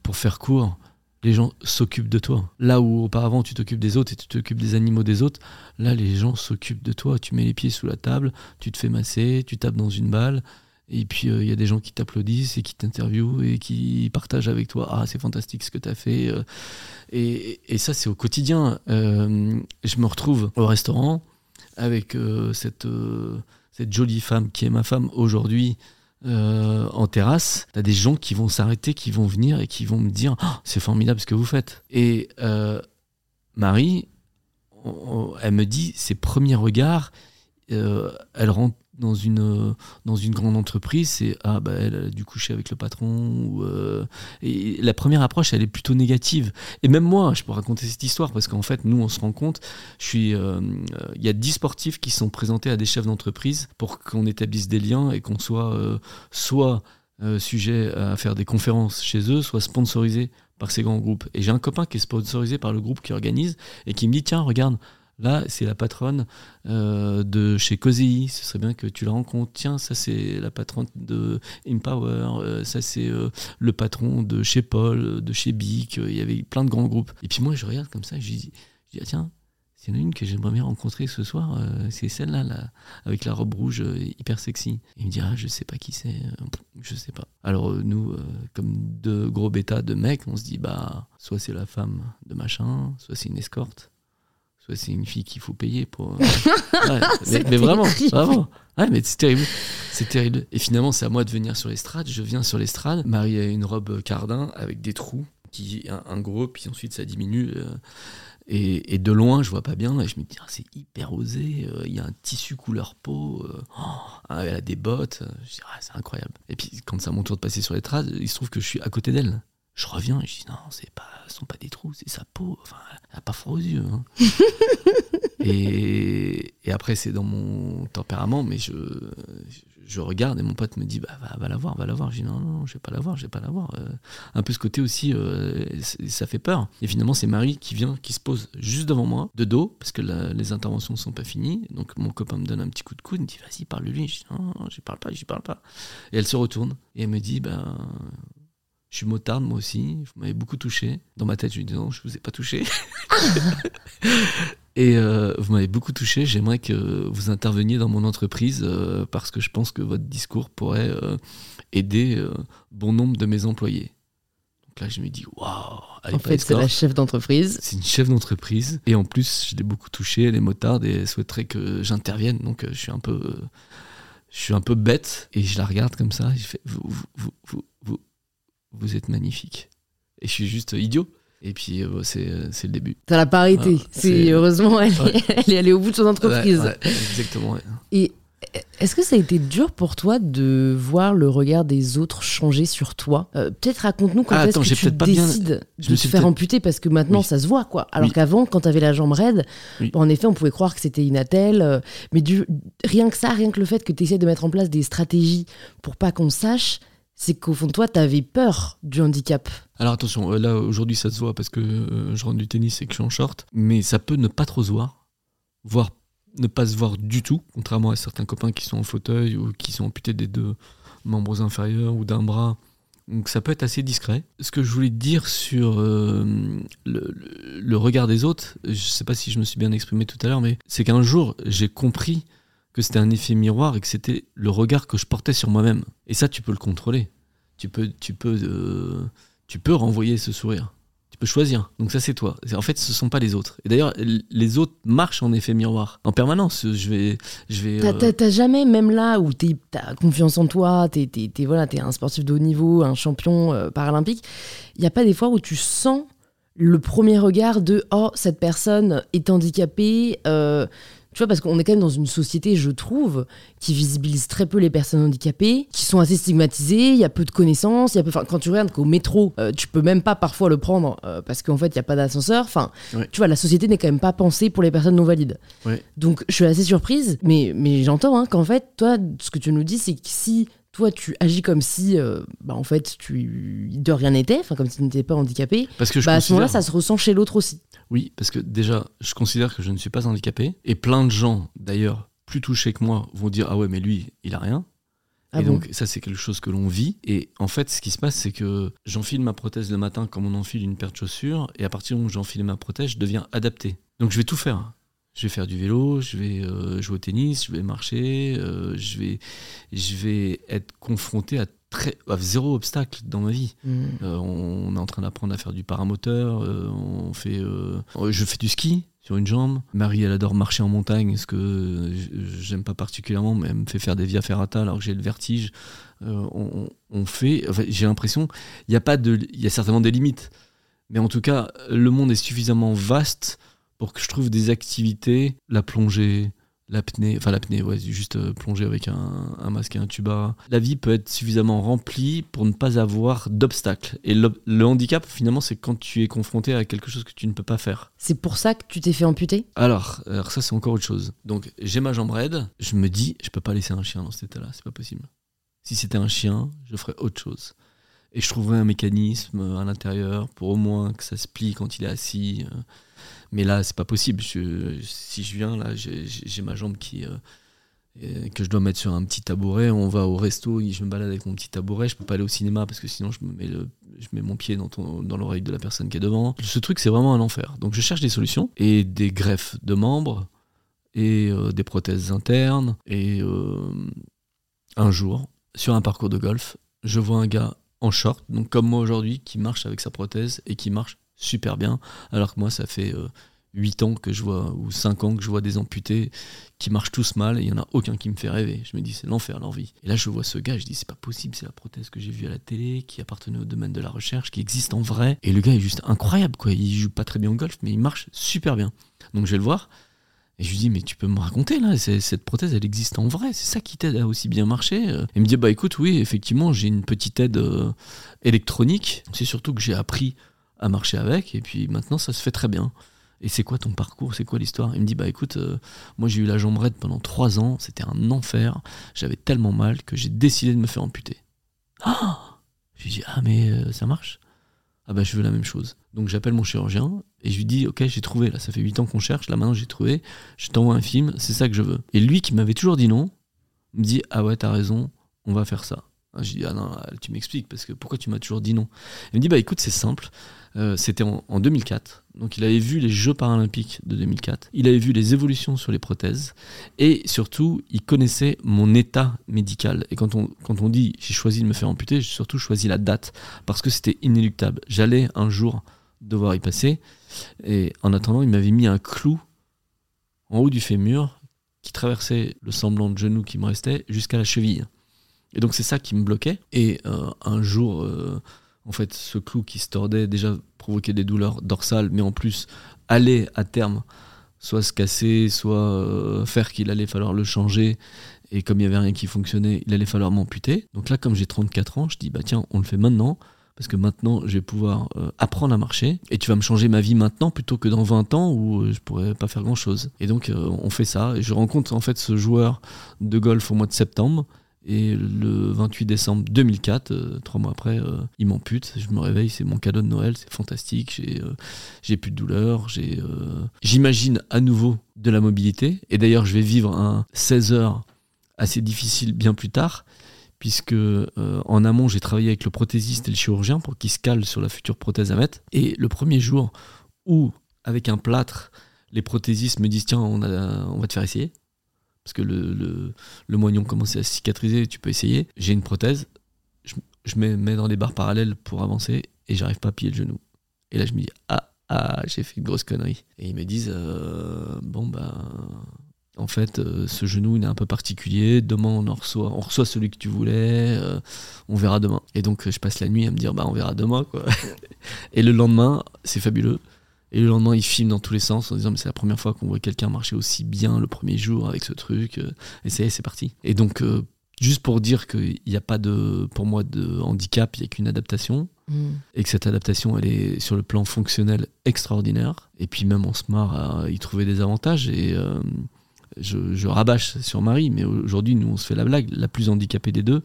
pour faire court, les gens s'occupent de toi. Là où auparavant tu t'occupes des autres et tu t'occupes des animaux des autres, là les gens s'occupent de toi. Tu mets les pieds sous la table, tu te fais masser, tu tapes dans une balle, et puis il y a des gens qui t'applaudissent et qui t'interviewent et qui partagent avec toi Ah, c'est fantastique ce que tu as fait. euh. Et, ça, c'est au quotidien. Euh, je me retrouve au restaurant avec euh, euh, cette jolie femme qui est ma femme aujourd'hui. Euh, en terrasse, t'as des gens qui vont s'arrêter, qui vont venir et qui vont me dire Ah, c'est formidable ce que vous faites. Et euh, Marie, elle me dit ses premiers regards, euh, elle rentre dans une, euh, dans une grande entreprise, c'est ah bah elle a dû coucher avec le patron. Euh, et la première approche, elle est plutôt négative. Et même moi, je peux raconter cette histoire parce qu'en fait, nous, on se rend compte, je suis, euh, il y a 10 sportifs qui sont présentés à des chefs d'entreprise pour qu'on établisse des liens et qu'on soit soit sujet à faire des conférences chez eux, soit sponsorisé par ces grands groupes. Et j'ai un copain qui est sponsorisé par le groupe qui organise et qui me dit tiens, regarde, là, c'est la patronne euh, de chez Cosei, ce serait bien que tu la rencontres. Tiens, ça, c'est la patronne de Empower, euh, ça, c'est euh, le patron de chez Paul, de chez Bic. Il y avait plein de grands groupes. Et puis moi, je regarde comme ça je dis, je dis ah, tiens, a une que j'aimerais bien rencontrer ce soir, c'est celle-là, là, avec la robe rouge hyper sexy. Il me dit, ah, je sais pas qui c'est, je sais pas. Alors, nous, comme deux gros bêtas de mecs, on se dit, bah, soit c'est la femme de machin, soit c'est une escorte, soit c'est une fille qu'il faut payer pour. euh, ouais, mais, vraiment, vraiment. Ouais, mais c'est terrible. C'est terrible. Et finalement, c'est à moi de venir sur l'estrade. Je viens sur l'estrade. Marie a une robe cardin avec des trous, qui un, un gros, puis ensuite ça diminue. euh, et, et de loin, je vois pas bien. Et je me dis, ah, c'est hyper osé. euh, Il y a un tissu couleur peau. euh, oh, ah, elle a des bottes. Je dis, ah, c'est incroyable. Et puis, quand c'est à mon tour de passer sur l'estrade, il se trouve que je suis à côté d'elle. Je reviens et je dis, non, c'est pas, ce sont pas des trous, c'est sa peau. Enfin, elle a pas froid aux yeux. hein. et, et après, c'est dans mon tempérament, mais je, je regarde et mon pote me dit bah, va, va la voir, va la voir. Je dis non, non, je vais pas la voir, je vais pas la voir. Euh, un peu ce côté aussi, euh, ça fait peur. Et finalement, c'est Marie qui vient, qui se pose juste devant moi, de dos, parce que la- les interventions sont pas finies. Donc mon copain me donne un petit coup de coude, il me dit vas-y, parle-lui. Je dis non, non, je parle pas, je parle pas. Et elle se retourne et elle me dit ben. Je suis motarde, moi aussi. Vous m'avez beaucoup touché. Dans ma tête, je lui dis non, je vous ai pas touché. Et euh, vous m'avez beaucoup touché. J'aimerais que vous interveniez dans mon entreprise euh, parce que je pense que votre discours pourrait euh, aider bon nombre de mes employés. Donc là, je me dis waouh, En fait, c'est la chef d'entreprise. C'est une chef d'entreprise. Et en plus, je l'ai beaucoup touchée, elle est motarde et elle souhaiterait que j'intervienne. Donc, je suis un peu. je suis un peu bête et je la regarde comme ça. Je fais Vous, vous, vous, vous, vous, êtes magnifique. Et je suis juste idiot. Et puis, euh, c'est euh, c'est le début. T'as la parité. Ah, c'est heureusement, elle, Ouais. est, elle est allée au bout de son entreprise. Ouais, ouais, exactement. Et est-ce que ça a été dur pour toi de voir le regard des autres changer sur toi? Euh, Peut-être raconte-nous quand Ah, est-ce que tu pas bien- décides de me te faire amputer parce que maintenant Oui. ça se voit quoi. Alors Oui. qu'avant, quand t'avais la jambe raide, Oui. en effet, on pouvait croire que c'était euh, mais du, rien que ça, rien que le fait que tu essaies de mettre en place des stratégies pour pas qu'on sache, c'est qu'au fond de toi, t'avais peur du handicap. Alors attention, euh, là aujourd'hui ça se voit parce que euh, je rentre du tennis et que je suis en short, mais ça peut ne pas trop se voir, voire ne pas se voir du tout, contrairement à certains copains qui sont en fauteuil ou qui sont amputés des deux membres inférieurs ou d'un bras. Donc ça peut être assez discret. Ce que je voulais dire sur euh, le, le- regard des autres, je sais pas si je me suis bien exprimé tout à l'heure, mais c'est qu'un jour j'ai compris que c'était un effet miroir et que c'était le regard que je portais sur moi-même. Et ça, tu peux le contrôler. Tu peux, tu peux, euh, tu peux renvoyer ce sourire. Tu peux choisir. Donc ça, c'est toi. En fait, ce sont pas les autres. Et d'ailleurs, les autres marchent en effet miroir en permanence. Je vais, je vais. T'as- euh, jamais, même là où t'as confiance en toi, t'es t'es, voilà, un sportif de haut niveau, un champion euh, paralympique, il n'y a pas des fois où tu sens le premier regard de oh, cette personne est handicapée euh, Tu vois, parce qu'on est quand même dans une société, je trouve, qui visibilise très peu les personnes handicapées, qui sont assez stigmatisées, il y a peu de connaissances, il y a peu... enfin, quand tu regardes qu'au métro, euh, tu peux même pas parfois le prendre euh, parce qu'en fait, il n'y a pas d'ascenseur. Enfin, Ouais. tu vois, la société n'est quand même pas pensée pour les personnes non valides. Ouais. Donc, je suis assez surprise, mais, mais j'entends hein, qu'en fait, toi, ce que tu nous dis, c'est que si toi, tu agis comme si, euh, bah, en fait, tu de rien n'était, enfin, comme si tu n'étais pas handicapé, Parce que je bah, à ce moment-là, ça se ressent chez l'autre aussi. Oui, parce que déjà, je considère que je ne suis pas handicapé. Et plein de gens, d'ailleurs, plus touchés que moi, vont dire Ah ouais, mais lui, il a rien. Ah et bon donc, ça, c'est quelque chose que l'on vit. Et en fait, ce qui se passe, c'est que j'enfile ma prothèse le matin comme on enfile une paire de chaussures. Et à partir du moment où j'enfile ma prothèse, je deviens adapté. Donc, je vais tout faire. Je vais faire du vélo, je vais euh, jouer au tennis, je vais marcher, euh, je, vais, je vais être confronté à, très, à zéro obstacle dans ma vie. Mm. Euh, on est en train d'apprendre à faire du paramoteur. on fait, je fais du ski sur une jambe. Marie, elle adore marcher en montagne, ce que j'aime pas particulièrement, mais elle me fait faire des via ferrata alors que j'ai le vertige. On, on fait, enfin, j'ai l'impression, il y a pas de, il y a certainement des limites, mais en tout cas, le monde est suffisamment vaste pour que je trouve des activités, la plongée, l'apnée, enfin l'apnée, ouais, juste euh, plonger avec un, un masque et un tuba. La vie peut être suffisamment remplie pour ne pas avoir d'obstacles. Et le, le handicap, finalement, c'est quand tu es confronté à quelque chose que tu ne peux pas faire. C'est pour ça que tu t'es fait amputer? Alors, alors ça, c'est encore autre chose. Donc, j'ai ma jambe raide, je me dis, je peux pas laisser un chien dans cet état-là, c'est pas possible. Si c'était un chien, je ferais autre chose. Et je trouverais un mécanisme euh, à l'intérieur pour au moins que ça se plie quand il est assis. euh. Mais là, c'est pas possible. Si je viens, là, j'ai ma jambe qui, euh, que je dois mettre sur un petit tabouret. On va au resto, je me balade avec mon petit tabouret. Je peux pas aller au cinéma parce que sinon je me mets, je mets mon pied dans, ton- dans l'oreille de la personne qui est devant. Ce truc, c'est vraiment un enfer. Donc je cherche des solutions et des greffes de membres et euh, des prothèses internes. Et euh, un jour, sur un parcours de golf, je vois un gars en short, donc comme moi aujourd'hui, qui marche avec sa prothèse et qui marche super bien, alors que moi, ça fait euh, 8 ans que je vois, ou 5 ans que je vois des amputés qui marchent tous mal et il n'y en a aucun qui me fait rêver. Je me dis, c'est l'enfer leur vie. Et là, je vois ce gars, je dis, c'est pas possible, c'est la prothèse que j'ai vue à la télé, qui appartenait au domaine de la recherche, qui existe en vrai. Et le gars est juste incroyable, quoi. Il joue pas très bien au golf, mais il marche super bien. Donc je vais le voir. Et je lui dis, mais tu peux me raconter là, cette prothèse elle existe en vrai, c'est ça qui t'aide à aussi bien marcher. Il me dit, bah écoute, oui, effectivement, j'ai une petite aide euh, électronique. C'est surtout que j'ai appris à marcher avec, et puis maintenant ça se fait très bien. Et c'est quoi ton parcours? C'est quoi l'histoire? Il me dit, bah écoute, euh, moi j'ai eu la jambe raide pendant trois ans, c'était un enfer, j'avais tellement mal que j'ai décidé de me faire amputer. Ah! Je lui dis, ah mais euh, ça marche? Ah bah je veux la même chose. Donc j'appelle mon chirurgien et je lui dis, ok, j'ai trouvé, là ça fait 8 ans qu'on cherche, là maintenant j'ai trouvé, je t'envoie un film, c'est ça que je veux. Et lui qui m'avait toujours dit non, me dit, ah ouais, t'as raison, on va faire ça. Ah, Je dis, ah non, tu m'expliques, parce que pourquoi tu m'as toujours dit non? Il me dit, bah écoute, c'est simple, euh, c'était en, en 2004, donc il avait vu les Jeux paralympiques de 2004, il avait vu les évolutions sur les prothèses, et surtout, il connaissait mon état médical. Et quand on, quand on dit j'ai choisi de me faire amputer, j'ai surtout choisi la date, parce que c'était inéluctable. J'allais un jour devoir y passer, et en attendant, il m'avait mis un clou en haut du fémur qui traversait le semblant de genou qui me restait jusqu'à la cheville. Et donc c'est ça qui me bloquait. Et euh, un jour, euh, en fait, ce clou qui se tordait déjà provoquait des douleurs dorsales, mais en plus allait à terme soit se casser, soit euh, faire qu'il allait falloir le changer. Et comme il n'y avait rien qui fonctionnait, il allait falloir m'amputer. Donc là, comme j'ai 34 ans, je dis, bah tiens, on le fait maintenant. Parce que maintenant, je vais pouvoir euh, apprendre à marcher. Et tu vas me changer ma vie maintenant plutôt que dans 20 ans où euh, je pourrais pas faire grand chose. Et donc, on fait ça. Et je rencontre en fait ce joueur de golf au mois de septembre. Et le 28 décembre 2004, euh, trois mois après, euh, il m'ampute. Je me réveille, c'est mon cadeau de Noël, c'est fantastique. J'ai euh, j'ai plus de douleur. euh, J'imagine à nouveau de la mobilité. Et d'ailleurs, je vais vivre un 16 heures assez difficile bien plus tard, puisque en amont, j'ai travaillé avec le prothésiste et le chirurgien pour qu'ils se calent sur la future prothèse à mettre. Et le premier jour où, avec un plâtre, les prothésistes me disent Tiens, on va te faire essayer parce que le, le, le moignon commençait à cicatriser, tu peux essayer. J'ai une prothèse, je, je me mets dans des barres parallèles pour avancer et j'arrive pas à plier le genou. Et là, je me dis, ah, ah, j'ai fait une grosse connerie. Et ils me disent, euh, bon, bah, en fait, euh, ce genou, il est un peu particulier. Demain, on en reçoit, on reçoit celui que tu voulais. euh, on verra demain. Et donc, je passe la nuit à me dire, bah, on verra demain, quoi. et le lendemain, c'est fabuleux. Et le lendemain, ils filment dans tous les sens en disant, mais c'est la première fois qu'on voit quelqu'un marcher aussi bien le premier jour avec ce truc. euh, Et ça y est, c'est parti. Et donc, euh, juste pour dire qu'il n'y a pas de, pour moi, de handicap, il n'y a qu'une adaptation. Mm. Et que cette adaptation, elle est sur le plan fonctionnel extraordinaire. Et puis même, on se marre à y trouver des avantages. Et euh, je, je rabâche sur Marie, mais aujourd'hui, nous, on se fait la blague. La plus handicapée des deux,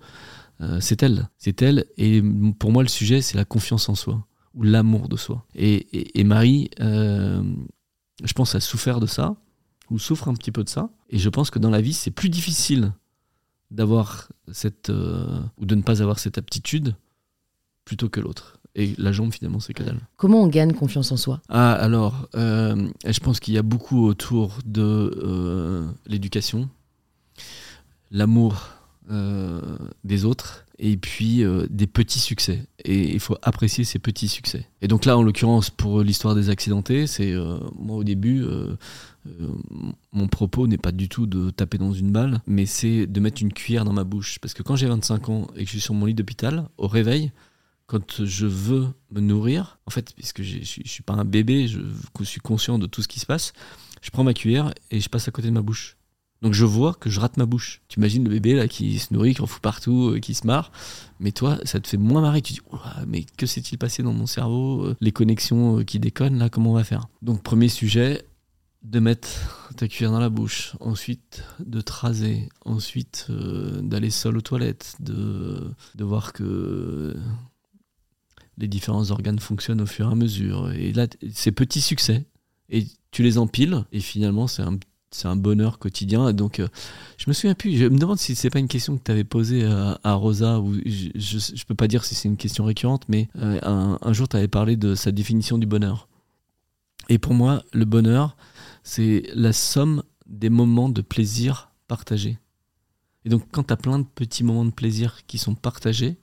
euh, c'est elle. C'est elle. Et pour moi, le sujet, c'est la confiance en soi ou l'amour de soi. Et, et- et Marie, euh, je pense, a souffert de ça, ou souffre un petit peu de ça. Et je pense que dans la vie, c'est plus difficile d'avoir cette, euh, ou de ne pas avoir cette aptitude plutôt que l'autre. Et la jambe, finalement, c'est que dalle. Comment on gagne confiance en soi? Ah, alors, euh, je pense qu'il y a beaucoup autour de l'éducation, l'amour des autres, et puis euh, des petits succès. Et il faut apprécier ces petits succès. Et donc là, en l'occurrence, pour l'histoire des accidentés, c'est euh, moi au début, euh, mon propos n'est pas du tout de taper dans une balle, mais c'est de mettre une cuillère dans ma bouche. Parce que quand j'ai 25 ans et que je suis sur mon lit d'hôpital, au réveil, quand je veux me nourrir, en fait, puisque je je suis pas un bébé, je suis conscient de tout ce qui se passe, je prends ma cuillère et je passe à côté de ma bouche. Donc je vois que je rate ma bouche. Tu imagines le bébé là qui se nourrit, qui en fout partout, euh, qui se marre. Mais toi, ça te fait moins marrer. Tu dis, Ouah, mais que s'est-il passé dans mon cerveau Euh, Les connexions euh, qui déconnent là, comment on va faire? Donc premier sujet, de mettre ta cuillère dans la bouche, ensuite de te raser, ensuite d'aller seul aux toilettes, de, voir que les différents organes fonctionnent au fur et à mesure. Et là, c'est petits succès. Et tu les empiles, et finalement, c'est un, c'est un bonheur quotidien. Donc, euh, je me souviens plus. Je me demande si c'est pas une question que tu avais posée à, Rosa, ou je, je, peux pas dire si c'est une question récurrente, mais euh, un, jour, tu avais parlé de sa définition du bonheur. Et pour moi, le bonheur, c'est la somme des moments de plaisir partagés. Et donc, quand tu as plein de petits moments de plaisir qui sont partagés,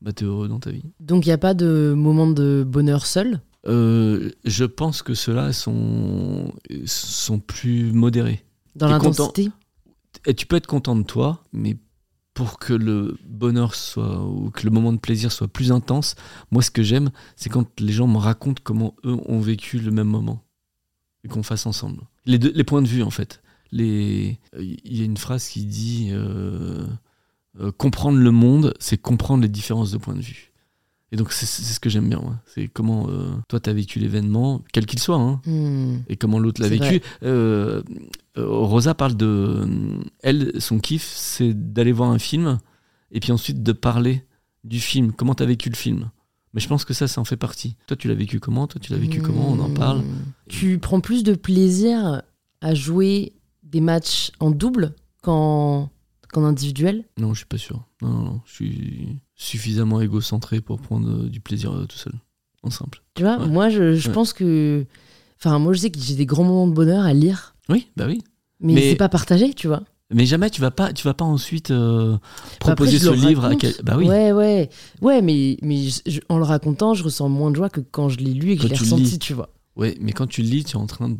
bah, tu es heureux dans ta vie. Donc, il n'y a pas de moment de bonheur seul? Euh, je pense que ceux-là sont, sont plus modérés. Dans l'intensité Et tu peux être content de toi, mais pour que le bonheur soit ou que le moment de plaisir soit plus intense, moi ce que j'aime, c'est quand les gens me racontent comment eux ont vécu le même moment et qu'on fasse ensemble. Les, deux, les points de vue en fait. Il y a une phrase qui dit euh, euh, comprendre le monde, c'est comprendre les différences de points de vue. Et donc, c'est ce que j'aime bien. C'est comment euh, toi, tu as vécu l'événement, quel qu'il soit, hein, hmm. et comment l'autre l'a vécu. Euh, euh, Rosa parle de. Elle, son kiff, c'est d'aller voir un film, et puis ensuite de parler du film. Comment tu as vécu le film? Mais je pense que ça, ça en fait partie. Toi, tu l'as vécu comment? Toi, tu l'as vécu comment? On en parle. Hmm. Tu prends plus de plaisir à jouer des matchs en double qu'en individuel? Non, je suis pas sûr. Non, non, non. Je suis suffisamment égocentré pour prendre euh, du plaisir euh, tout seul, en simple. Tu vois, moi, je, pense que. Enfin, moi, je sais que j'ai des grands moments de bonheur à lire. Oui, bah oui. Mais, c'est pas partagé, tu vois. Mais jamais tu vas pas, tu vas pas ensuite euh, bah, proposer ce livre à quel... Bah oui. Ouais, ouais, ouais, mais, mais en le racontant, je ressens moins de joie que quand je l'ai lu et que je l'ai ressenti, tu vois. Ouais, mais quand tu le lis, tu es en train de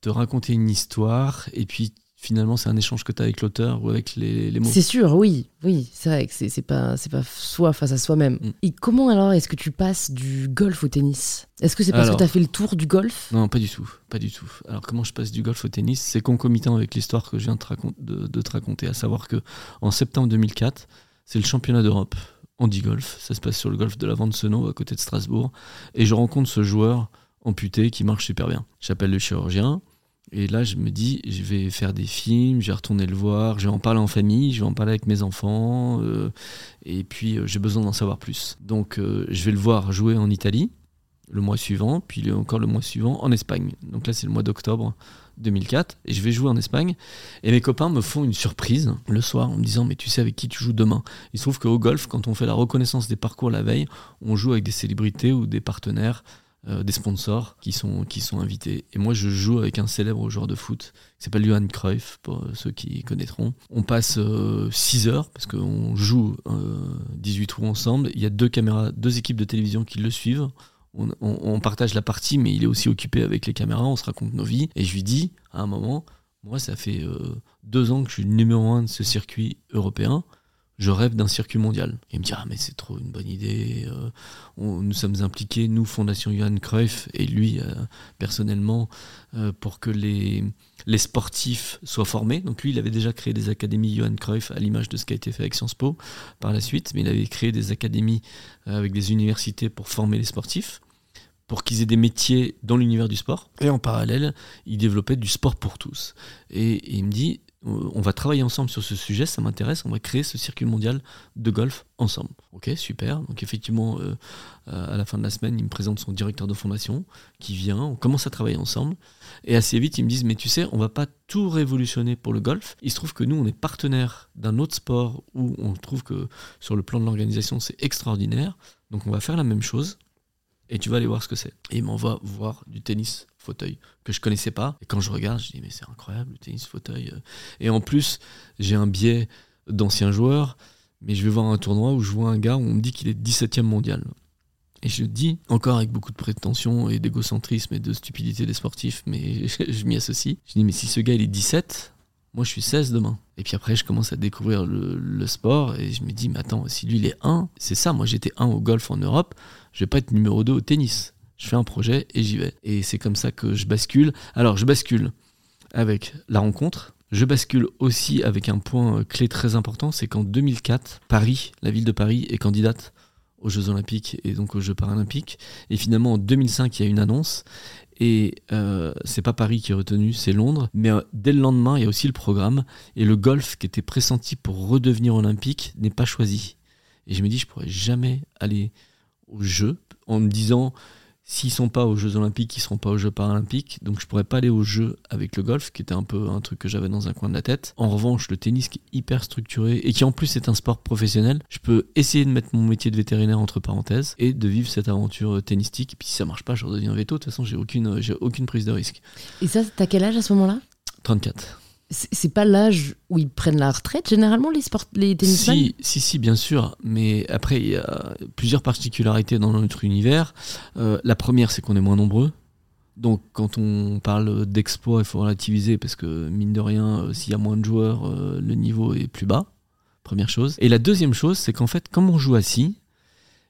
te raconter une histoire et puis finalement c'est un échange que tu as avec l'auteur ou avec les, mots. C'est sûr, oui, oui, c'est vrai que c'est pas c'est pas soi face à soi-même. Mm. Et comment alors est-ce que tu passes du golf au tennis? Est-ce que c'est parce que tu as fait le tour du golf? Non, pas du tout, pas du tout. Alors comment je passe du golf au tennis? C'est concomitant avec l'histoire que je viens de te, raconter, à savoir que en septembre 2004, c'est le championnat d'Europe handi-golf. Ça se passe sur le golf de la Vente-Seno à côté de Strasbourg, et je rencontre ce joueur amputé qui marche super bien. J'appelle le chirurgien et là, je me dis, je vais faire des films, je vais retourner le voir, je vais en parler en famille, je vais en parler avec mes enfants, euh, et puis euh, j'ai besoin d'en savoir plus. Donc, euh, je vais le voir jouer en Italie le mois suivant, puis encore le mois suivant en Espagne. Donc là, c'est le mois d'octobre 2004, et je vais jouer en Espagne. Et mes copains me font une surprise le soir en me disant, mais tu sais avec qui tu joues demain? Il se trouve qu'au golf, quand on fait la reconnaissance des parcours la veille, on joue avec des célébrités ou des partenaires euh, des sponsors qui sont, invités. Et moi, je joue avec un célèbre joueur de foot qui s'appelle Johan Cruyff, pour ceux qui connaîtront. On passe 6 euh, heures, parce qu'on joue 18 euh, trous ensemble. Il y a deux caméras, deux équipes de télévision qui le suivent. On, partage la partie, mais il est aussi occupé avec les caméras, on se raconte nos vies. Et je lui dis, à un moment, moi, ça fait deux ans que je suis numéro un de ce circuit européen je rêve d'un circuit mondial. il me dit, ah mais c'est trop une bonne idée, euh, nous sommes impliqués, nous, Fondation Johan Cruyff, et lui, euh, personnellement, euh, pour que les, sportifs soient formés. Donc lui, il avait déjà créé des académies Johan Cruyff, à l'image de ce qui a été fait avec Sciences Po par la suite, mais il avait créé des académies avec des universités pour former les sportifs pour qu'ils aient des métiers dans l'univers du sport. Et en parallèle, il développait du sport pour tous. et il me dit, on va travailler ensemble sur ce sujet, ça m'intéresse, on va créer ce circuit mondial de golf ensemble. Ok, super. Donc effectivement, euh, à la fin de la semaine, il me présente son directeur de formation qui vient, on commence à travailler ensemble. Et assez vite, ils me disent, mais tu sais, on va pas tout révolutionner pour le golf. Il se trouve que nous, on est partenaire d'un autre sport où on trouve que sur le plan de l'organisation, c'est extraordinaire. Donc on va faire la même chose et tu vas aller voir ce que c'est. Et il m'envoie voir du tennis que je connaissais pas. Et quand je regarde, je dis mais c'est incroyable le tennis fauteuil. Euh. Et en plus, j'ai un biais d'ancien joueur, mais je vais voir un tournoi où je vois un gars où on me dit qu'il est 17e mondial. Et je dis, encore avec beaucoup de prétention et d'égocentrisme et de stupidité des sportifs, mais je, m'y associe. Je dis, mais si ce gars il est 17, moi je suis 16 demain. Et puis après, je commence à découvrir le, le sport et je me dis, mais attends, si lui il est 1, c'est ça, moi j'étais 1 au golf en Europe, je vais pas être numéro 2 au tennis je fais un projet et j'y vais. Et c'est comme ça que je bascule. Alors, je bascule avec la rencontre. Je bascule aussi avec un point clé très important, c'est qu'en 2004, Paris, la ville de Paris, est candidate aux Jeux Olympiques et donc aux Jeux Paralympiques. Et finalement, en 2005, il y a une annonce. Et euh, c'est pas Paris qui est retenu, c'est Londres. Mais euh, dès le lendemain, il y a aussi le programme. Et le golf, qui était pressenti pour redevenir olympique, n'est pas choisi. Et je me dis, je pourrais jamais aller aux Jeux en me disant, S'ils sont pas aux Jeux Olympiques, ils seront pas aux Jeux Paralympiques. Donc je pourrais pas aller aux Jeux avec le golf, qui était un peu un truc que j'avais dans un coin de la tête. En revanche, le tennis qui est hyper structuré et qui en plus est un sport professionnel, je peux essayer de mettre mon métier de vétérinaire entre parenthèses et de vivre cette aventure euh, tennistique. Et puis si ça marche pas, je redeviens veto. De toute façon, j'ai aucune, j'ai aucune prise de risque. Et ça, t'as quel âge à ce moment-là? 34. C'est pas l'âge où ils prennent la retraite généralement les sports, les tennisman? Si, si, si, bien sûr. Mais après, il y a plusieurs particularités dans notre univers. Euh, la première, c'est qu'on est moins nombreux. Donc, quand on parle d'exploit, il faut relativiser parce que, mine de rien, euh, s'il y a moins de joueurs, euh, le niveau est plus bas. Première chose. Et la deuxième chose, c'est qu'en fait, comme on joue assis,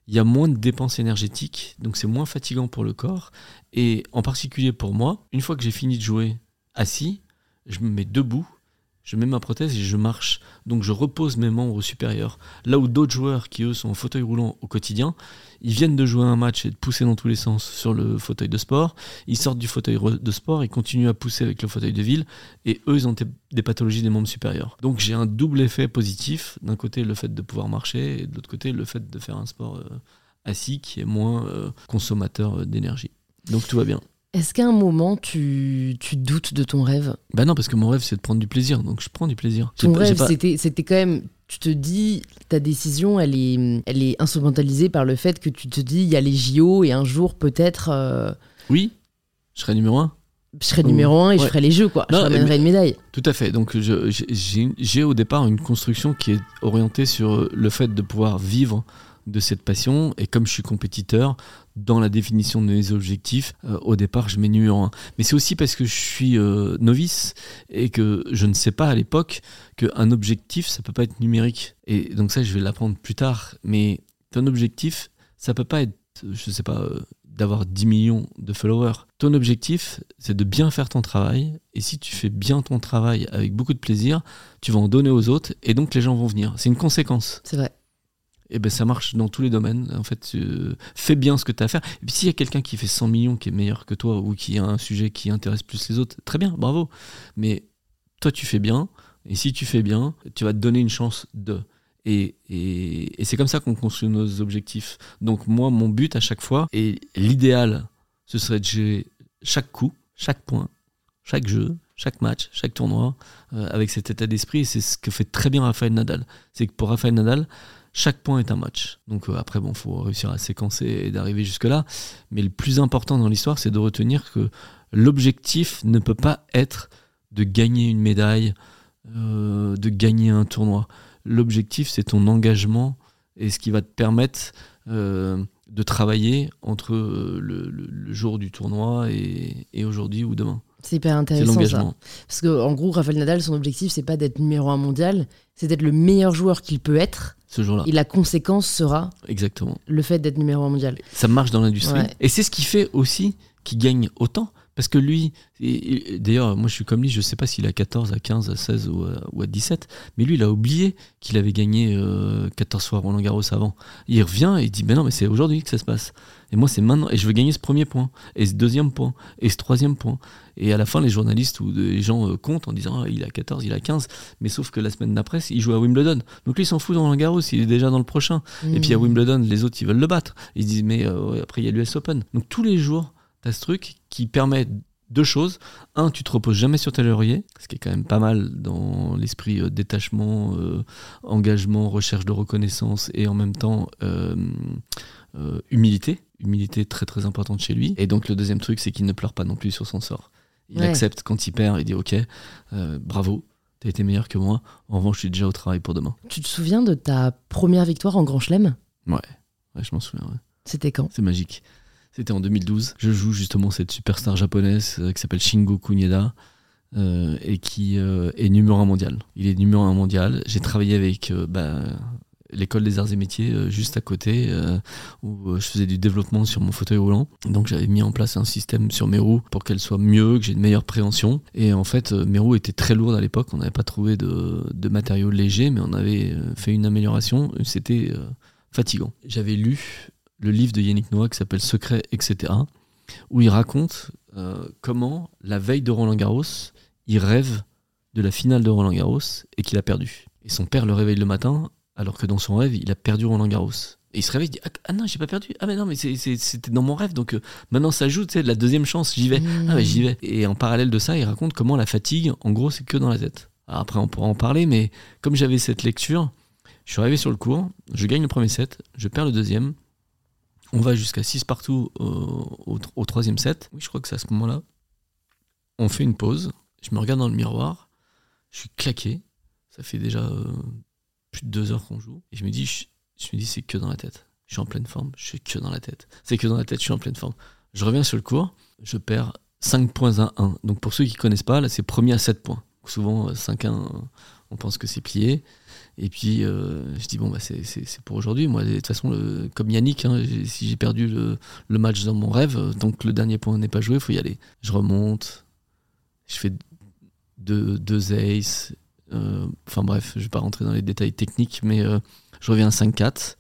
il y a moins de dépenses énergétiques, donc c'est moins fatigant pour le corps. Et en particulier pour moi, une fois que j'ai fini de jouer assis, je me mets debout, je mets ma prothèse et je marche. Donc je repose mes membres supérieurs. Là où d'autres joueurs qui eux sont en fauteuil roulant au quotidien, ils viennent de jouer un match et de pousser dans tous les sens sur le fauteuil de sport. Ils sortent du fauteuil de sport, ils continuent à pousser avec le fauteuil de ville et eux ils ont des pathologies des membres supérieurs. Donc j'ai un double effet positif. D'un côté le fait de pouvoir marcher et de l'autre côté le fait de faire un sport euh, assis qui est moins euh, consommateur d'énergie. Donc tout va bien. Est-ce qu'à un moment, tu, tu, doutes de ton rêve? Bah non, parce que mon rêve, c'est de prendre du plaisir. Donc je prends du plaisir. Ton rêve, c'était, c'était quand même. Tu te dis, ta décision, elle est, elle est instrumentalisée par le fait que tu te dis, il y a les JO et un jour, peut-être. Euh, oui, je serai numéro un. Je serai numéro un et je ferai les jeux, quoi. je ramènerai une médaille. Tout à fait. Donc j'ai au départ une construction qui est orientée sur le fait de pouvoir vivre de cette passion. Et comme je suis compétiteur, dans la définition de mes objectifs, euh, au départ, je mets numéro 1. Mais c'est aussi parce que je suis euh, novice et que je ne sais pas à l'époque qu'un objectif, ça peut pas être numérique. Et donc ça, je vais l'apprendre plus tard. Mais ton objectif, ça peut pas être, je sais pas, euh, d'avoir 10 millions de followers. Ton objectif, c'est de bien faire ton travail. Et si tu fais bien ton travail avec beaucoup de plaisir, tu vas en donner aux autres et donc les gens vont venir. C'est une conséquence. C'est vrai et eh ben ça marche dans tous les domaines. En fait, fais bien ce que tu as à faire. Et puis s'il y a quelqu'un qui fait 100 millions, qui est meilleur que toi, ou qui a un sujet qui intéresse plus les autres, très bien, bravo. Mais toi, tu fais bien. Et si tu fais bien, tu vas te donner une chance de. Et, et, c'est comme ça qu'on construit nos objectifs. Donc moi, mon but à chaque fois, et l'idéal, ce serait de gérer chaque coup, chaque point, chaque jeu, chaque match, chaque tournoi, euh, avec cet état d'esprit. Et c'est ce que fait très bien Raphaël Nadal. C'est que pour Raphaël Nadal, chaque point est un match. Donc euh, après, bon, faut réussir à séquencer et d'arriver jusque-là. Mais le plus important dans l'histoire, c'est de retenir que l'objectif ne peut pas être de gagner une médaille, euh, de gagner un tournoi. L'objectif, c'est ton engagement et ce qui va te permettre euh, de travailler entre le, jour du tournoi et, et aujourd'hui ou demain. C'est hyper intéressant ça. Parce qu'en gros, Rafael Nadal, son objectif, c'est pas d'être numéro un mondial, c'est d'être le meilleur joueur qu'il peut être ce jour-là. Et la conséquence sera Exactement. le fait d'être numéro un mondial. Ça marche dans l'industrie. Et c'est ce qui fait aussi qu'il gagne autant. Parce que lui, d'ailleurs, moi je suis comme lui, je sais pas s'il a 14, à 15, à 16 ou à, 17, mais lui il a oublié qu'il avait gagné 14 euh, fois Roland Garros avant. Il revient et il dit, mais non, mais c'est aujourd'hui que ça se passe. Et moi c'est maintenant, et je veux gagner ce premier point, et ce deuxième point, et ce troisième point. Et à la fin, les journalistes ou les gens euh, comptent en disant, ah, il a 14, il a 15, mais sauf que la semaine d'après, il joue à Wimbledon. Donc lui il s'en fout dans Roland Garros, il est déjà dans le prochain. Et puis à mmh. Wimbledon, les autres ils veulent le battre. Ils disent, mais euh, après il y a l'US Open. Donc tous les jours, T'as ce truc qui permet deux choses. Un, tu te reposes jamais sur tes lauriers, ce qui est quand même pas mal dans l'esprit euh, détachement, euh, engagement, recherche de reconnaissance et en même temps euh, humilité. Humilité très très importante chez lui. Et donc le deuxième truc, c'est qu'il ne pleure pas non plus sur son sort. Il accepte quand il perd, il dit ok, bravo, t'as été meilleur que moi. En revanche, je suis déjà au travail pour demain. Tu te souviens de ta première victoire en Grand Chelem? Ouais. ouais, je m'en souviens. C'était quand? C'est magique. C'était en 2012. Je joue justement cette superstar japonaise euh, qui s'appelle Shingo Kunieda. Euh, et qui euh, est numéro un mondial. Il est numéro un mondial. J'ai travaillé avec bah, l'école des arts et métiers juste à côté où je faisais du développement sur mon fauteuil roulant. Donc j'avais mis en place un système sur mes roues pour qu'elles soient mieux, que j'ai une meilleure préhension. Et en fait, mes roues étaient très lourdes à l'époque. On n'avait pas trouvé de, matériaux légers, mais on avait fait une amélioration. C'était fatigant. J'avais lu le livre de Yannick Noah qui s'appelle Secret, etc., où il raconte euh, comment, la veille de Roland Garros, il rêve de la finale de Roland Garros et qu'il a perdu. Et son père le réveille le matin, alors que dans son rêve, il a perdu Roland Garros. Et il se réveille, il dit Ah, ah non, j'ai pas perdu. Ah, mais non, mais c'était dans mon rêve. Donc euh, maintenant, ça joue, tu sais, la deuxième chance, j'y vais. Mmh. Ah, mais j'y vais. Et en parallèle de ça, il raconte comment la fatigue, en gros, c'est que dans la tête. Alors après, on pourra en parler, mais comme j'avais cette lecture, je suis arrivé sur le cours, je gagne le premier set, je perds le deuxième. On va jusqu'à 6 partout au, au- troisième set. Oui, je crois que c'est à ce moment-là. On fait une pause. Je me regarde dans le miroir. Je suis claqué. Ça fait déjà euh, plus de deux heures qu'on joue. Et je me dis, je, me dis, c'est que dans la tête. Je suis en pleine forme. Je suis que dans la tête. C'est que dans la tête. Je suis en pleine forme. Je reviens sur le cours. Je perds 5 points à 1. Donc pour ceux qui connaissent pas, là, c'est premier à 7 points. Souvent, euh, 5-1, on pense que c'est plié. Et puis, euh, je dis, bon, bah, c'est pour aujourd'hui. Moi, de toute façon, comme Yannick, hein, si j'ai perdu le, match dans mon rêve, euh, donc le dernier point n'est pas joué, il faut y aller. Je remonte, je fais deux, deux aces. euh, Enfin bref, je vais pas rentrer dans les détails techniques, mais je reviens à 5-4.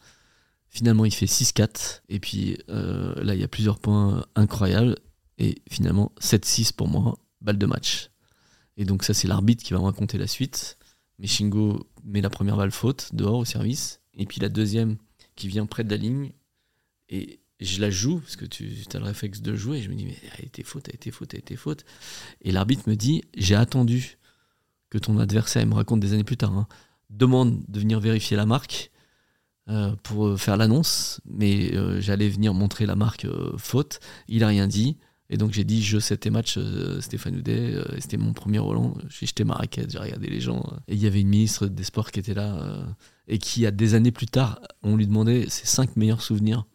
Finalement, il fait 6-4. Et puis là, il y a plusieurs points incroyables. Et finalement, 7-6 pour moi, balle de match. Et donc ça, c'est l'arbitre qui va me raconter la suite. Mais Shingo met la première balle faute dehors au service. Et puis la deuxième qui vient près de la ligne. Et je la joue, parce que tu as le réflexe de jouer. Et je me dis, mais elle été faute, elle été faute, elle été faute. Et l'arbitre me dit, j'ai attendu que ton adversaire, il me raconte des années plus tard, hein, demande de venir vérifier la marque euh, pour faire l'annonce. Mais euh, j'allais venir montrer la marque euh, faute. Il a rien dit. Et donc j'ai dit, je sais tes matchs, euh, Stéphane Houdet, euh, c'était mon premier Roland. J'ai jeté ma raquette, j'ai regardé les gens. euh, et il y avait une ministre des Sports qui était là euh, et qui, a des années plus tard, on lui demandait ses cinq meilleurs souvenirs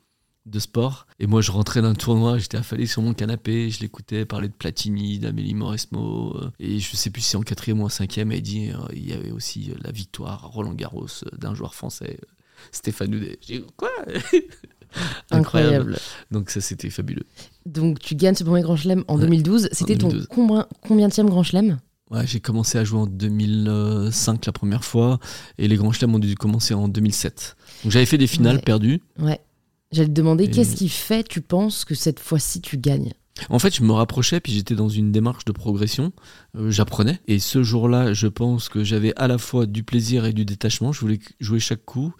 de sport. Et moi, je rentrais d'un tournoi, j'étais affalé sur mon canapé, je l'écoutais parler de Platini, d'Amélie Mauresmo. et je sais plus si en quatrième ou en cinquième, elle dit il y avait aussi la victoire à Roland Garros d'un joueur français, Stéphane Houdet. J'ai dit, quoi? Incroyable. Donc ça, c'était fabuleux. Donc tu gagnes ce premier Grand Chelem en Ouais, 2012. C'était ton 2012. combien, combienième Grand Chelem? Ouais, j'ai commencé à jouer en 2005 la première fois, et les grands chelems ont dû commencer en 2007. Donc j'avais fait des finales Ouais. perdues. Ouais. J'allais te demander, Et- qu'est-ce qui fait, tu penses, que cette fois-ci tu gagnes? En fait, je me rapprochais, puis j'étais dans une démarche de progression. Euh, J'apprenais. Et ce jour-là, je pense que j'avais à la fois du plaisir et du détachement. Je voulais jouer chaque coup.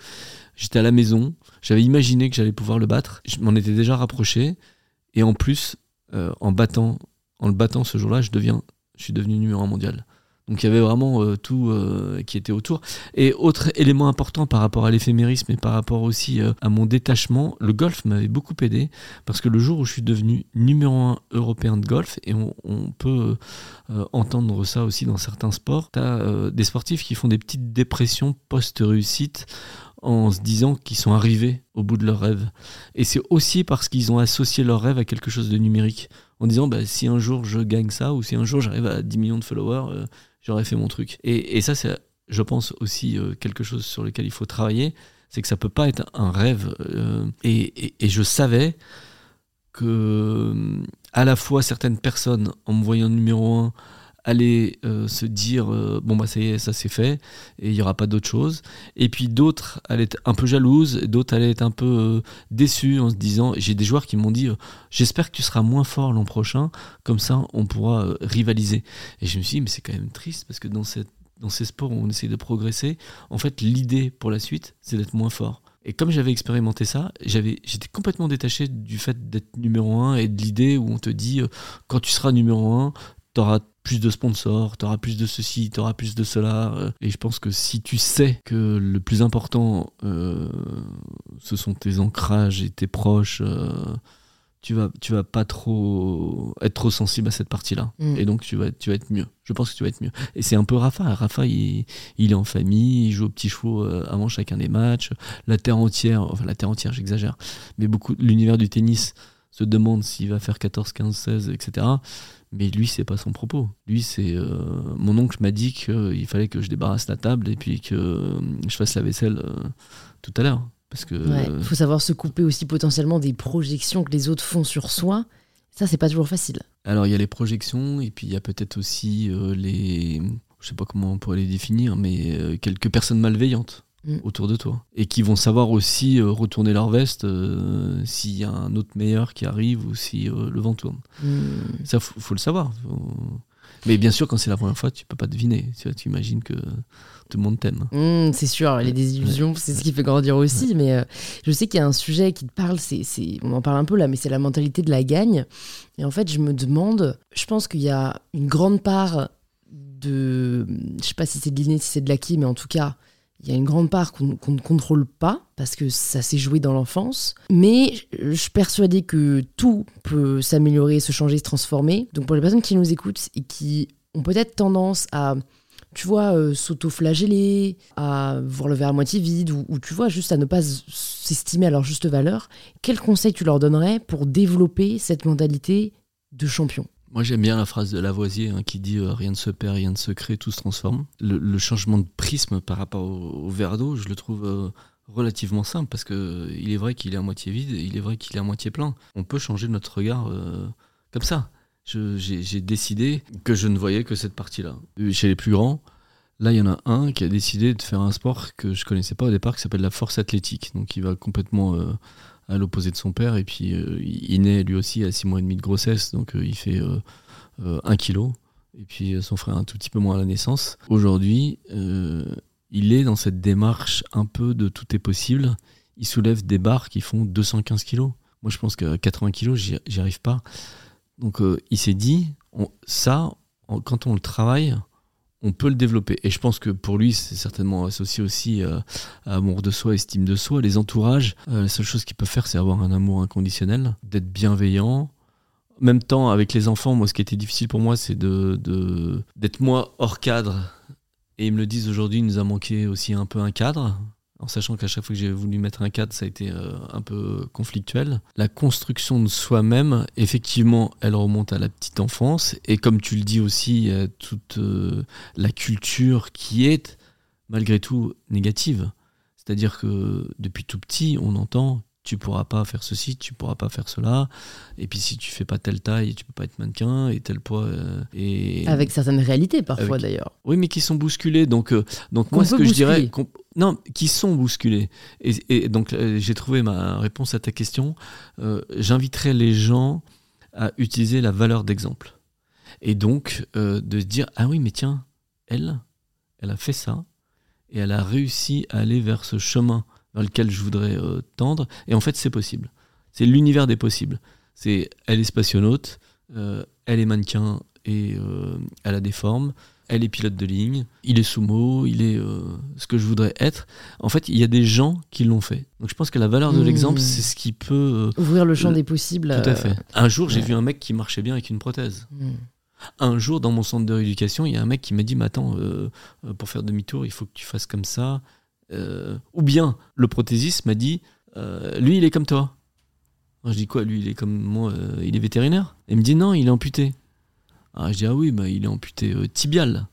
J'étais à la maison. J'avais imaginé que j'allais pouvoir le battre. Je m'en étais déjà rapproché. Et en plus, euh, en, battant, en le battant ce jour-là, je, deviens, je suis devenu numéro un mondial. Donc il y avait vraiment euh, tout euh, qui était autour. Et autre élément important par rapport à l'éphémérisme et par rapport aussi à mon détachement, le golf m'avait beaucoup aidé parce que le jour où je suis devenu numéro un européen de golf, et on, on peut entendre ça aussi dans certains sports, tu as des sportifs qui font des petites dépressions post-réussite en se disant qu'ils sont arrivés au bout de leur rêve. Et c'est aussi parce qu'ils ont associé leur rêve à quelque chose de numérique, en disant bah, si un jour je gagne ça, ou si un jour j'arrive à 10 millions de followers, euh, j'aurais fait mon truc. Et, et ça, c'est, je pense, aussi euh, quelque chose sur lequel il faut travailler, c'est que ça ne peut pas être un rêve. Euh, et, et, et, je savais que à la fois certaines personnes, en me voyant numéro 1, aller euh, se dire euh, bon bah ça y est ça c'est fait et il y aura pas d'autre chose. Et puis d'autres allaient être un peu jalouses d'autres allaient être un peu euh, déçues en se disant j'ai des joueurs qui m'ont dit euh, j'espère que tu seras moins fort l'an prochain comme ça on pourra rivaliser. Et je me suis dit mais c'est quand même triste parce que dans cette dans ces sports où on essaie de progresser en fait l'idée pour la suite c'est d'être moins fort. Et comme j'avais expérimenté ça, j'avais, j'étais complètement détaché du fait d'être numéro 1 et de l'idée où on te dit quand tu seras numéro 1, tu auras plus de sponsors, tu auras plus de ceci, tu auras plus de cela. euh. Et je pense que si tu sais que le plus important, euh, ce sont tes ancrages et tes proches, euh, tu vas, tu vas pas trop être trop sensible à cette partie-là. Mm. Et donc tu vas, tu vas être mieux. Je pense que tu vas être mieux. Et c'est un peu Rafa. Rafa, il, il est en famille, il joue aux petits chevaux avant chacun des matchs. La terre entière, enfin la terre entière, j'exagère, mais beaucoup l'univers du tennis se demande s'il va faire 14, 15, 16, etc. Mais lui, c'est pas son propos. Lui, c'est euh, mon oncle m'a dit qu'il fallait que je débarrasse la table et puis que euh, je fasse la vaisselle euh, tout à l'heure. Parce que Ouais, euh, faut savoir se couper aussi potentiellement des projections que les autres font sur soi. Ça, c'est pas toujours facile. Alors il y a les projections et puis il y a peut-être aussi euh, les, je sais pas comment on pourrait les définir, mais euh, quelques personnes malveillantes Mm. autour de toi et qui vont savoir aussi euh, retourner leur veste euh, s'il y a un autre meilleur qui arrive ou si euh, le vent tourne. Hmm. Ça faut, faut le savoir. Faut- Mais bien sûr, quand c'est la première fois, tu peux pas deviner. Tu, vois, tu imagines que tout le monde t'aime. Mmh, c'est sûr, les désillusions, c'est ce qui fait grandir aussi. Mais euh, je sais qu'il y a un sujet qui te parle, c'est, on en parle un peu là, mais c'est la mentalité de la gagne. Et en fait, je me demande, je pense qu'il y a une grande part de. Je sais pas si c'est de l'inné, si c'est de l'acquis, mais en tout cas, il y a une grande part qu'on ne contrôle pas parce que ça s'est joué dans l'enfance. Mais je suis persuadée que tout peut s'améliorer, se changer, se transformer. Donc pour les personnes qui nous écoutent et qui ont peut-être tendance à, tu vois, euh, s'auto-flageller, à voir le verre à moitié vide ou, ou, tu vois, juste à ne pas s'estimer à leur juste valeur, quel conseil tu leur donnerais pour développer cette mentalité de champion? Moi, j'aime bien la phrase de Lavoisier hein, qui dit euh, Rien ne se perd, rien ne se crée, tout se transforme. Le, changement de prisme par rapport au, verre d'eau, je le trouve euh, relativement simple parce que il est vrai qu'il est à moitié vide, il est vrai qu'il est à moitié plein. On peut changer notre regard euh, comme ça. J'ai décidé que je ne voyais que cette partie-là. Chez les plus grands, là, il y en a un qui a décidé de faire un sport que je connaissais pas au départ qui s'appelle la force athlétique. Donc, il va complètement à l'opposé de son père. Et puis, euh, il naît lui aussi à 6 mois et demi de grossesse, donc euh, il fait 1 euh, kilo. Et puis, son frère un tout petit peu moins à la naissance. Aujourd'hui, il est dans cette démarche un peu de tout est possible. Il soulève des barres qui font 215 kilos. Moi, je pense qu'à 80 kilos, j'y arrive pas. Donc, il s'est dit, ça, quand on le travaille, on peut le développer. Et je pense que pour lui, c'est certainement associé aussi euh, à amour de soi, estime de soi. Les entourages, euh, la seule chose qu'il peut faire, c'est avoir un amour inconditionnel, d'être bienveillant. En même temps, avec les enfants, moi, ce qui était difficile pour moi, c'est de, d'être moi hors cadre. Et ils me le disent aujourd'hui, il nous a manqué aussi un peu un cadre sachant qu'à chaque fois que j'ai voulu mettre un cadre, ça a été euh, un peu conflictuel. La construction de soi-même, effectivement, elle remonte à la petite enfance, et comme tu le dis aussi, toute euh, la culture qui est malgré tout négative. C'est-à-dire que depuis tout petit, on entend tu pourras pas faire ceci, tu pourras pas faire cela. Et puis si tu fais pas telle taille, tu peux pas être mannequin et tel poids. Euh, et avec certaines réalités parfois d'ailleurs. Oui, mais qui sont bousculées. Donc, euh, donc moi, ce que je dirais, non, qui sont bousculées. Et, donc euh, j'ai trouvé ma réponse à ta question. J'inviterais les gens à utiliser la valeur d'exemple. Et donc de se dire ah oui, mais tiens, elle, elle a fait ça et elle a réussi à aller vers ce chemin dans lequel je voudrais euh, tendre. Et en fait, c'est possible. C'est l'univers des possibles. C'est elle est spationaute, euh, elle est mannequin et euh, elle a des formes. Elle est pilote de ligne, il est sumo, il est ce que je voudrais être. En fait, il y a des gens qui l'ont fait. Donc je pense que la valeur de mmh. l'exemple, c'est ce qui peut... Ouvrir le champ des possibles. Tout à fait. Un jour, j'ai vu un mec qui marchait bien avec une prothèse. Mmh. Un jour, dans mon centre de rééducation, il y a un mec qui m'a dit, mais attends, pour faire demi-tour, il faut que tu fasses comme ça, euh, ou bien le prothésiste m'a dit euh, lui il est comme toi. je dis quoi lui il est comme moi euh, il est vétérinaire? Il me dit non il est amputé. Ah, je dis ah oui bah, il est amputé tibial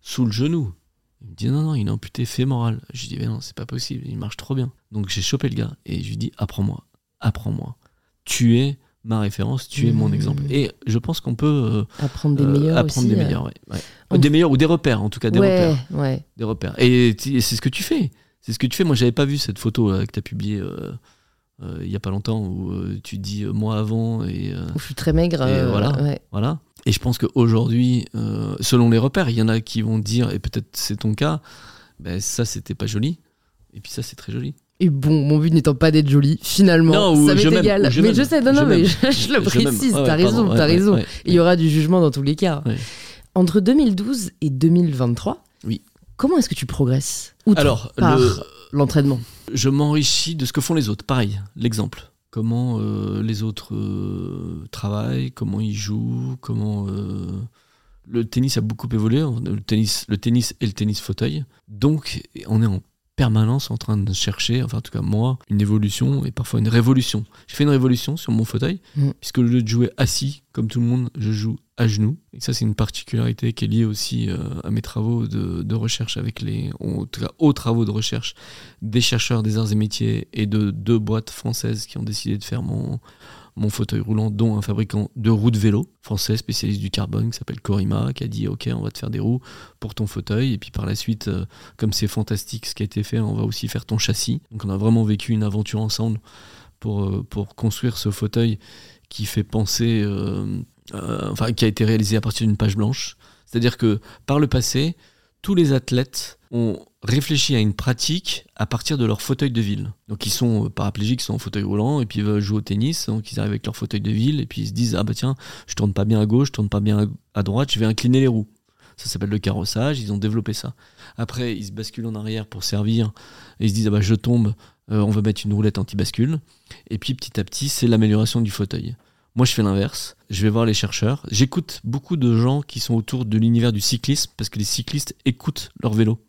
sous le genou. Il me dit non non il est amputé fémoral. Je dis mais non c'est pas possible il marche trop bien. Donc j'ai chopé le gars et je lui dis apprends-moi apprends-moi. Tu es ma référence, tu es mon mmh. exemple. Et je pense qu'on peut apprendre des meilleurs, apprendre des meilleurs, des meilleurs ou des repères, en tout cas, des repères. Des repères. Et c'est ce que tu fais. C'est ce que tu fais. Moi, j'avais pas vu cette photo que tu as publiée euh, euh, il y a pas longtemps où euh, tu dis moi avant. Et, où je suis très maigre. Et voilà, voilà. Et je pense qu'aujourd'hui, selon les repères, il y en a qui vont dire, et peut-être c'est ton cas, ben, ça, c'était pas joli. Et puis ça, c'est très joli. Et bon, mon but n'étant pas d'être joli, finalement, ça m'est égal. mais je sais, non, non, mais je, le précise, t'as raison, t'as raison. Il y aura du jugement dans tous les cas. Entre 2012 et 2023, oui. comment est-ce que tu progresses? Alors, par l'entraînement? Je m'enrichis de ce que font les autres. Pareil, l'exemple. Comment euh, les autres euh, travaillent, comment ils jouent, comment. Euh, le tennis a beaucoup évolué, le tennis, le tennis et le tennis fauteuil. Donc, on est en permanence en train de chercher, enfin en tout cas moi, une évolution et parfois une révolution. J'ai fait une révolution sur mon fauteuil, mm. puisque au lieu de jouer assis, comme tout le monde, je joue à genoux. Et ça, c'est une particularité qui est liée aussi euh, à mes travaux de, recherche avec les, en tout cas aux travaux de recherche des chercheurs des arts et métiers et de deux boîtes françaises qui ont décidé de faire mon, mon fauteuil roulant, dont un fabricant de roues de vélo français spécialiste du carbone qui s'appelle Corima, qui a dit ok, on va te faire des roues pour ton fauteuil. Et puis par la suite, euh, comme c'est fantastique ce qui a été fait, on va aussi faire ton châssis. Donc on a vraiment vécu une aventure ensemble pour, euh, pour construire ce fauteuil qui fait penser euh, enfin qui a été réalisé à partir d'une page blanche. C'est-à-dire que par le passé, tous les athlètes ont réfléchi à une pratique à partir de leur fauteuil de ville. Donc ils sont euh, paraplégiques, ils sont en fauteuil roulant et puis ils veulent jouer au tennis, donc ils arrivent avec leur fauteuil de ville et puis ils se disent ah bah tiens, je tourne pas bien à gauche, je tourne pas bien à droite, je vais incliner les roues. Ça s'appelle le carrossage, ils ont développé ça. Après, ils se basculent en arrière pour servir et ils se disent ah bah je tombe, euh, on va mettre une roulette anti-bascule. Et puis petit à petit, c'est l'amélioration du fauteuil. Moi, je fais l'inverse. Je vais voir les chercheurs. J'écoute beaucoup de gens qui sont autour de l'univers du cyclisme parce que les cyclistes écoutent leur vélo.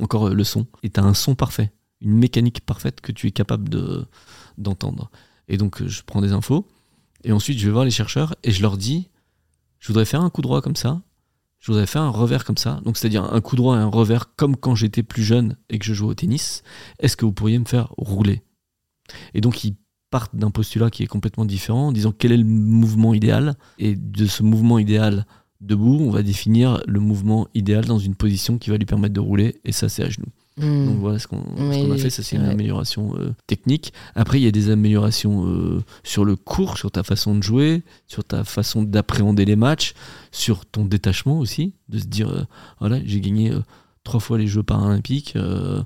Encore euh, le son. Et tu as un son parfait, une mécanique parfaite que tu es capable de, d'entendre. Et donc, euh, je prends des infos. Et ensuite, je vais voir les chercheurs et je leur dis je voudrais faire un coup droit comme ça. Je voudrais faire un revers comme ça. Donc, c'est-à-dire un coup droit et un revers comme quand j'étais plus jeune et que je jouais au tennis. Est-ce que vous pourriez me faire rouler? Et donc, ils partent d'un postulat qui est complètement différent en disant quel est le mouvement idéal. Et de ce mouvement idéal debout, on va définir le mouvement idéal dans une position qui va lui permettre de rouler. Et ça, c'est à genoux. Hmm. Donc voilà ce qu'on a fait, ça c'est une amélioration euh, technique. Après, il y a des améliorations euh, sur le cours, sur ta façon de jouer, sur ta façon d'appréhender les matchs, sur ton détachement aussi, de se dire, euh, voilà, j'ai gagné trois fois les Jeux paralympiques euh,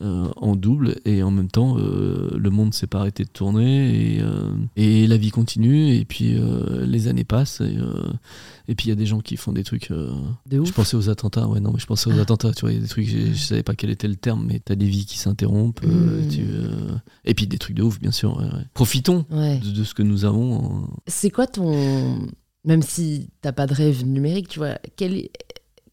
euh, en double et en même temps euh, le monde s'est pas arrêté de tourner et, et, la vie continue et puis les années passent et, et puis il y a des gens qui font des trucs je pensais aux attentats ouais non mais je pensais aux ah. attentats tu vois il y a des trucs je, je, savais pas quel était le terme mais tu as des vies qui s'interrompent mmh. et puis des trucs de ouf bien sûr profitons de, ce que nous avons c'est quoi ton même si t'as pas de rêve numérique tu vois quel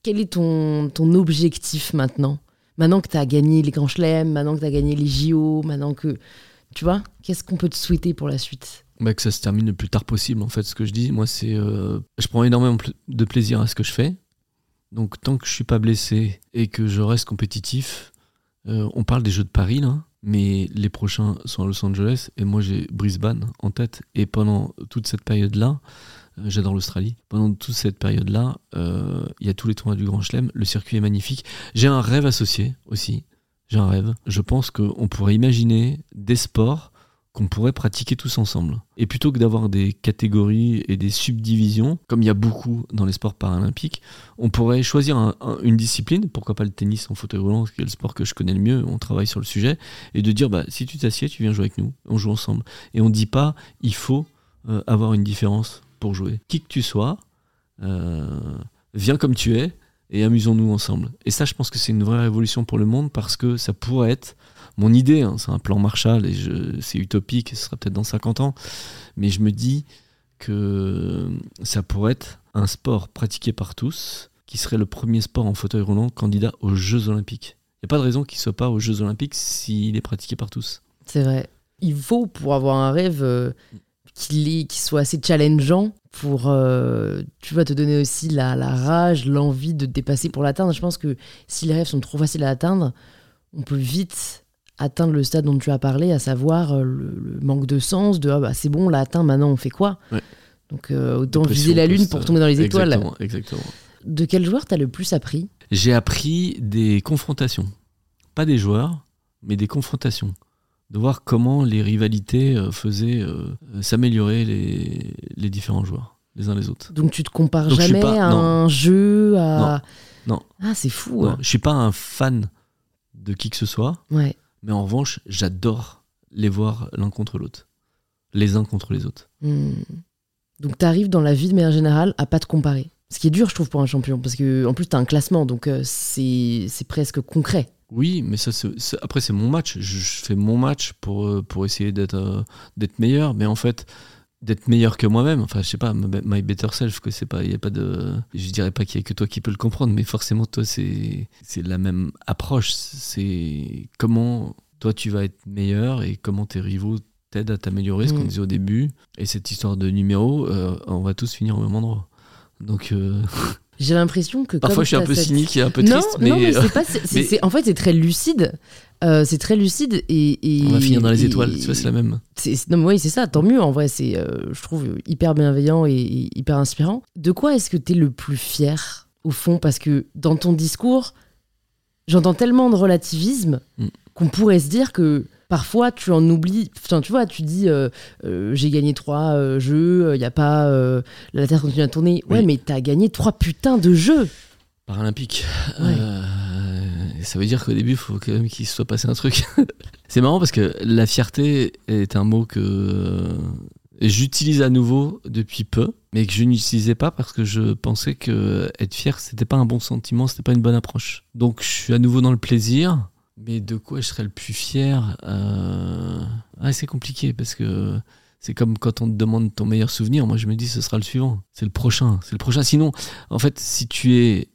quel est ton, objectif maintenant? Maintenant que tu as gagné les grands chelems, maintenant que tu as gagné les JO, maintenant que. Tu vois Qu'est-ce qu'on peut te souhaiter pour la suite? Bah, Que ça se termine le plus tard possible, en fait. Ce que je dis, moi, c'est. Euh, je prends énormément de plaisir à ce que je fais. Donc, tant que je suis pas blessé et que je reste compétitif, euh, on parle des Jeux de Paris, là. Mais les prochains sont à Los Angeles et moi j'ai Brisbane en tête. Et pendant toute cette période-là, j'adore l'Australie. Pendant toute cette période-là, euh, il y a tous les tournois du Grand Chelem. Le circuit est magnifique. J'ai un rêve associé aussi. J'ai un rêve. Je pense qu'on pourrait imaginer des sports qu'on pourrait pratiquer tous ensemble. Et plutôt que d'avoir des catégories et des subdivisions, comme il y a beaucoup dans les sports paralympiques, on pourrait choisir une discipline, pourquoi pas le tennis en fauteuil roulant, qui est le sport que je connais le mieux, on travaille sur le sujet, et de dire, bah, si tu t'assieds, tu viens jouer avec nous, on joue ensemble. Et on ne dit pas, il faut euh, avoir une différence jouer. Qui que tu sois, euh, viens comme tu es et amusons-nous ensemble. Et ça, je pense que c'est une vraie révolution pour le monde parce que ça pourrait être mon idée, hein, c'est un plan Marshall et c'est utopique, ce sera peut-être dans 50 ans, mais je me dis que ça pourrait être un sport pratiqué par tous qui serait le premier sport en fauteuil roulant candidat aux Jeux Olympiques. Il n'y a pas de raison qu'il ne soit pas aux Jeux Olympiques s'il est pratiqué par tous. C'est vrai. Il faut, pour avoir un rêve, euh, qu'il soit assez challengeant pour euh, tu vas te donner aussi la, rage, l'envie de te dépasser pour l'atteindre. Je pense que si les rêves sont trop faciles à atteindre, on peut vite atteindre le stade dont tu as parlé, à savoir euh, le, manque de sens, de ah bah, c'est bon, on l'a atteint, maintenant on fait quoi Donc euh, autant viser la lune pour tomber dans les étoiles. Exactement. De quel joueur t'as le plus appris? J'ai appris des confrontations. Pas des joueurs, mais des confrontations de voir comment les rivalités euh, faisaient euh, s'améliorer les, les, différents joueurs, les uns les autres. Donc tu te compares jamais à un jeu à... Non. Ah, c'est fou. Hein. Je suis pas un fan de qui que ce soit. Ouais. Mais en revanche, j'adore les voir l'un contre l'autre. Les uns contre les autres. Hmm. Donc tu arrives dans la vie de manière générale à pas te comparer. Ce qui est dur, je trouve, pour un champion. Parce que en plus, tu as un classement, donc euh, c'est presque concret. Oui, mais ça, après, c'est mon match. Je, fais mon match pour, euh, pour essayer d'être euh, d'être meilleur. Mais en fait, d'être meilleur que moi-même. Enfin, je sais pas, my better self, que c'est pas, il y a pas de, je dirais pas qu'il y a que toi qui peux le comprendre, mais forcément, toi, c'est, c'est la même approche. C'est comment toi tu vas être meilleur et comment tes rivaux t'aident à t'améliorer, ce qu'on mm. disait au début. Et cette histoire de numéro, euh, on va tous finir au même endroit. Donc, J'ai l'impression que. Parfois, je suis un peu cynique et un peu triste. mais, non, mais, c'est pas. en fait, c'est très lucide. Euh, c'est très lucide et, On va finir dans les étoiles, tu vois, c'est la même. Non, mais oui, c'est ça, tant mieux. En vrai, c'est, euh, je trouve, hyper bienveillant et, hyper inspirant. De quoi est-ce que tu es le plus fier, au fond? Parce que dans ton discours, j'entends tellement de relativisme mm. qu'on pourrait se dire que parfois tu en oublies. Enfin, tu vois, tu dis euh, euh, j'ai gagné trois euh, jeux, il y a pas la Terre continue à tourner. Ouais, Oui. mais t'as gagné trois putains de jeux. Paralympique. Ouais. Ça veut dire qu'au début, il faut quand même qu'il se soit passé un truc. c'est marrant parce que la fierté est un mot que j'utilise à nouveau depuis peu, mais que je n'utilisais pas parce que je pensais que être fier, c'était pas un bon sentiment, c'était pas une bonne approche. Donc je suis à nouveau dans le plaisir, mais de quoi je serais le plus fier euh... ah, C'est compliqué parce que c'est comme quand on te demande ton meilleur souvenir. Moi, je me dis, ce sera le suivant. C'est le prochain. C'est le prochain. Sinon, en fait, si tu es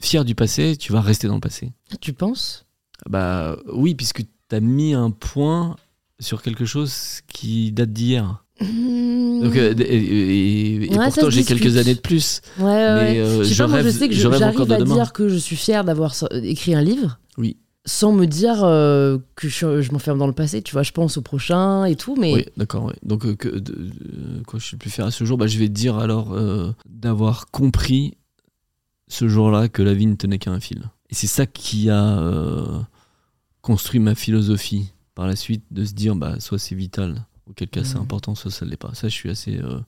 fier du passé, tu vas rester dans le passé. Tu penses? Bah oui, puisque tu as mis un point sur quelque chose qui date d'hier. Donc, euh, et, et- et Ouais, pourtant, j'ai quelques années de plus. Ouais, ouais, Mais, euh, je sais je moi je sais que j'arrive à dire que je suis fière d'avoir écrit un livre. Oui. Sans me dire euh, que je, je m'enferme dans le passé, tu vois, je pense au prochain et tout, mais Oui, d'accord. ouais. Donc, euh, que, de- de- quoi je suis le plus fier à ce jour? Bah, Je vais te dire alors euh, d'avoir compris ce jour-là que la vie ne tenait qu'à un fil. Et c'est ça qui a euh, construit ma philosophie par la suite, de se dire bah, soit c'est vital, auquel cas c'est Mhm. important, soit ça ne l'est pas. Ça, je suis assez euh,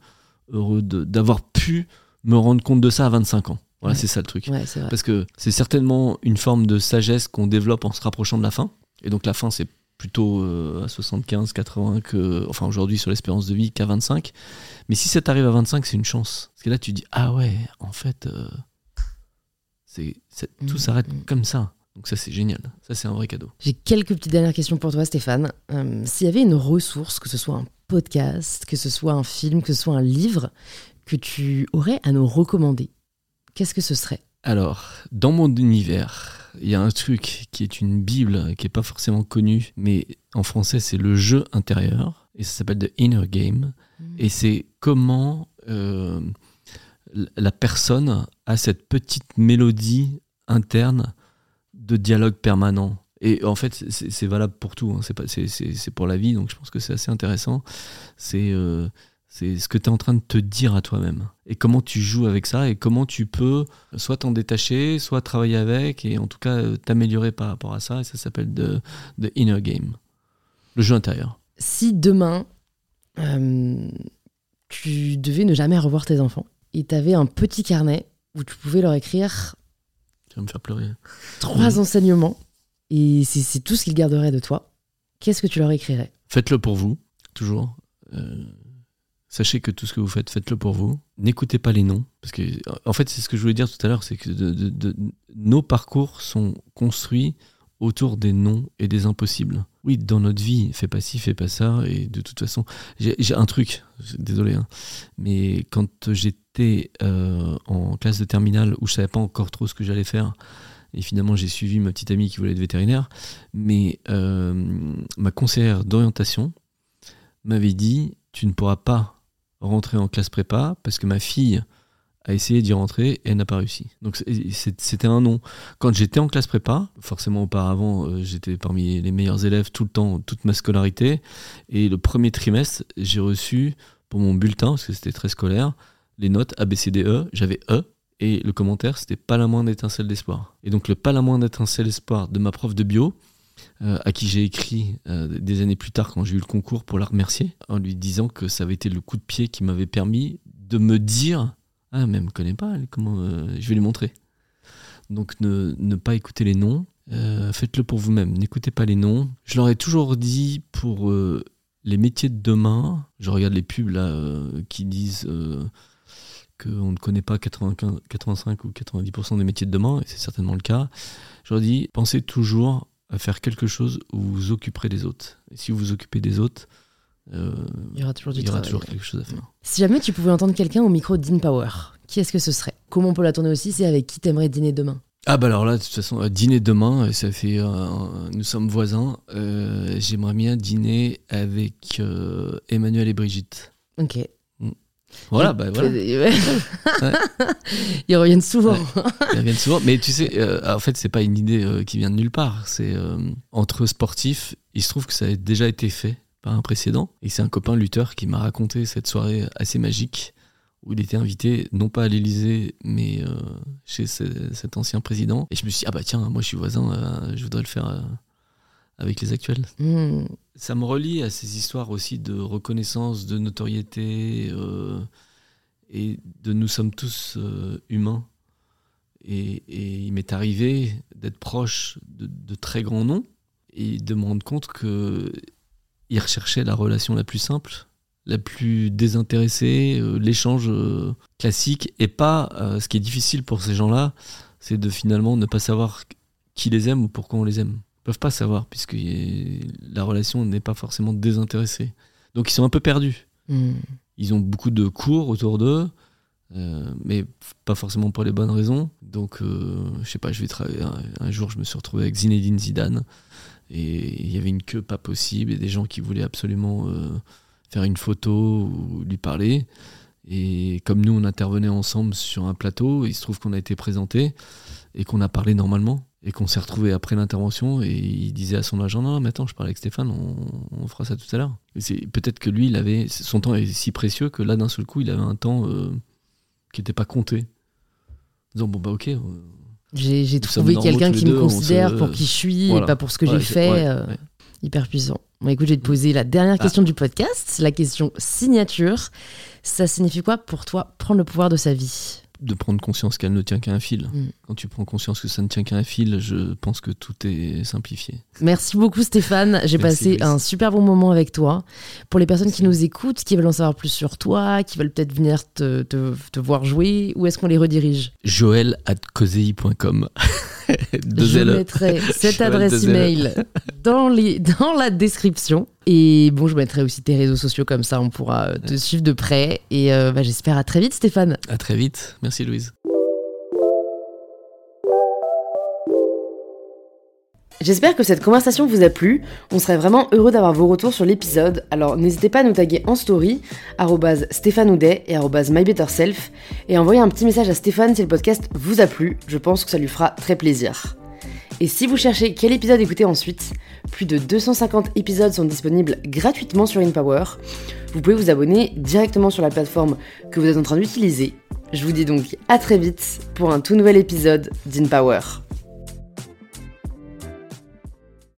heureux d'avoir pu me rendre compte de ça à 25 ans. Voilà, Ouais. c'est ça le truc. ouais, c'est vrai. Parce que c'est certainement une forme de sagesse qu'on développe en se rapprochant de la fin. Et donc la fin, c'est plutôt euh, à 75, 80 que, enfin aujourd'hui sur l'espérance de vie qu'à 25. Mais si ça t'arrive à 25, c'est une chance. Parce que là, tu dis, ah ouais, en fait, euh, c'est, tout Mhm, s'arrête mhm. comme ça. Donc ça, c'est génial. Ça, c'est un vrai cadeau. J'ai quelques petites dernières questions pour toi, Stéphane. Euh, S'il y avait une ressource, que ce soit un podcast, que ce soit un film, que ce soit un livre, que tu aurais à nous recommander, qu'est-ce que ce serait? Alors, dans mon univers, il y a un truc qui est une Bible, qui n'est pas forcément connue, mais en français, c'est le jeu intérieur. Et ça s'appelle The Inner Game. Et c'est comment euh, la personne a cette petite mélodie interne de dialogue permanent. Et en fait, c'est valable pour tout. hein. C'est pour la vie, donc je pense que c'est assez intéressant. C'est euh, c'est ce que tu es en train de te dire à toi-même. Et comment tu joues avec ça, et comment tu peux soit t'en détacher, soit travailler avec, et en tout cas euh, t'améliorer par rapport à ça. Et ça s'appelle The, The Inner Game. Le jeu intérieur. Si demain, euh, tu devais ne jamais revoir tes enfants, et tu avais un petit carnet où tu pouvais leur écrire Tu vas me faire pleurer. trois Mhm. enseignements, et c'est tout ce qu'ils garderaient de toi, qu'est-ce que tu leur écrirais? Faites-le pour vous, toujours. Euh, sachez que tout ce que vous faites, faites-le pour vous. N'écoutez pas les noms. Parce que, en fait, c'est ce que je voulais dire tout à l'heure, c'est que nos parcours sont construits autour des noms et des impossibles. Oui, dans notre vie, fais pas ci, fais pas ça, et de toute façon, j'ai j'ai un truc, désolé, hein, mais quand j'étais euh, en classe de terminale où je savais pas encore trop ce que j'allais faire, et finalement j'ai suivi ma petite amie qui voulait être vétérinaire, mais euh, ma conseillère d'orientation m'avait dit tu ne pourras pas rentrer en classe prépa parce que ma fille a essayé d'y rentrer et elle n'a pas réussi. Donc c'était un non. Quand j'étais en classe prépa, forcément auparavant euh, j'étais parmi les meilleurs élèves tout le temps, toute ma scolarité, et le premier trimestre j'ai reçu pour mon bulletin, parce que c'était très scolaire, les notes A, B, E, j'avais E, et le commentaire c'était pas la moindre étincelle d'espoir. Et donc le pas la moindre étincelle d'espoir de ma prof de bio, euh, à qui j'ai écrit euh, des années plus tard quand j'ai eu le concours pour la remercier, en lui disant que ça avait été le coup de pied qui m'avait permis de me dire Ah, mais elle me connaît pas, comment euh, je vais lui montrer. Donc ne, ne pas écouter les noms, faites-le pour vous-même, n'écoutez pas les noms. Je leur ai toujours dit pour les métiers de demain, je regarde les pubs là qui disent qu'on ne connaît pas 95, 85 ou 90% des métiers de demain, et c'est certainement le cas. Je leur dis pensez toujours à faire quelque chose où vous vous occuperez des autres. Et si vous vous occupez des autres, euh, Il y aura toujours du il y aura toujours quelque chose à faire. Si jamais tu pouvais entendre quelqu'un au micro d'In Power, qui est-ce que ce serait? Comment on peut la tourner aussi? C'est avec qui t'aimerais dîner demain? Ah bah alors là, de toute façon, euh, dîner demain, euh, ça fait... euh, nous sommes voisins. Euh, J'aimerais bien dîner avec euh, Emmanuel et Brigitte. Ok. Voilà, bah voilà. Ouais. Ils reviennent souvent. Ils reviennent souvent. Mais tu sais, euh, en fait, c'est pas une idée euh, qui vient de nulle part. C'est euh, entre sportifs, il se trouve que ça a déjà été fait par un précédent. Et c'est un copain lutteur qui m'a raconté cette soirée assez magique où il était invité, non pas à l'Elysée, mais chez ce- cet ancien président. Et je me suis dit, ah bah tiens, moi je suis voisin, je voudrais le faire avec les actuels. Hmm. Ça me relie à ces histoires aussi de reconnaissance, de notoriété euh, et de nous sommes tous euh, humains. Et, et il m'est arrivé d'être proche de, de très grands noms et de me rendre compte que ils recherchaient la relation la plus simple, la plus désintéressée, euh, l'échange classique, et pas euh, ce qui est difficile pour ces gens-là, c'est de finalement ne pas savoir qui les aime ou pourquoi on les aime. Peuvent pas savoir puisque la relation n'est pas forcément désintéressée. Donc ils sont un peu perdus. Hmm. Ils ont beaucoup de cours autour d'eux, euh, mais pas forcément pour les bonnes raisons. Donc, euh, je sais pas, je vais travailler. Un, un jour, je me suis retrouvé avec Zinedine Zidane et il y avait une queue pas possible et des gens qui voulaient absolument euh, faire une photo ou lui parler. Et comme nous, on intervenait ensemble sur un plateau, il se trouve qu'on a été présenté et qu'on a parlé normalement et qu'on s'est retrouvé après l'intervention et il disait à son agent non mais attends je parle avec Stéphane on, on fera ça tout à l'heure peut-être que lui il avait son temps est si précieux que là d'un seul coup il avait un temps euh, qui n'était pas compté en disant bon bah ok euh, J'ai trouvé quelqu'un qui me deux, considère se- pour qui je suis Voilà. et pas pour ce que Ouais, j'ai fait. ouais, euh, ouais. Hyper puissant. Bon, écoute, je vais te poser la dernière Ah. question du podcast, la question signature. Ça signifie quoi pour toi prendre le pouvoir de sa vie? De prendre conscience qu'elle ne tient qu'à un fil. Mm. quand tu prends conscience que ça ne tient qu'à un fil je pense que tout est simplifié. Merci beaucoup Stéphane, j'ai passé un super bon moment avec toi. Pour les personnes qui nous écoutent, qui veulent en savoir plus sur toi, qui veulent peut-être venir te, te- te voir jouer, où est-ce qu'on les redirige? Joël at Je L. mettrai cette adresse L. email dans, les, dans la description. Et bon, je mettrai aussi tes réseaux sociaux comme ça, on pourra euh, te suivre de près. Et euh, bah, j'espère à très vite Stéphane. à très vite merci Louise J'espère que cette conversation vous a plu. On serait vraiment heureux d'avoir vos retours sur l'épisode. Alors n'hésitez pas à nous taguer en story, Houdet et mybetterself, et envoyer un petit message à Stéphane si le podcast vous a plu. Je pense que ça lui fera très plaisir. Et si vous cherchez quel épisode écouter ensuite, plus de 250 épisodes sont disponibles gratuitement sur InPower. Vous pouvez vous abonner directement sur la plateforme que vous êtes en train d'utiliser. Je vous dis donc à très vite pour un tout nouvel épisode d'InPower.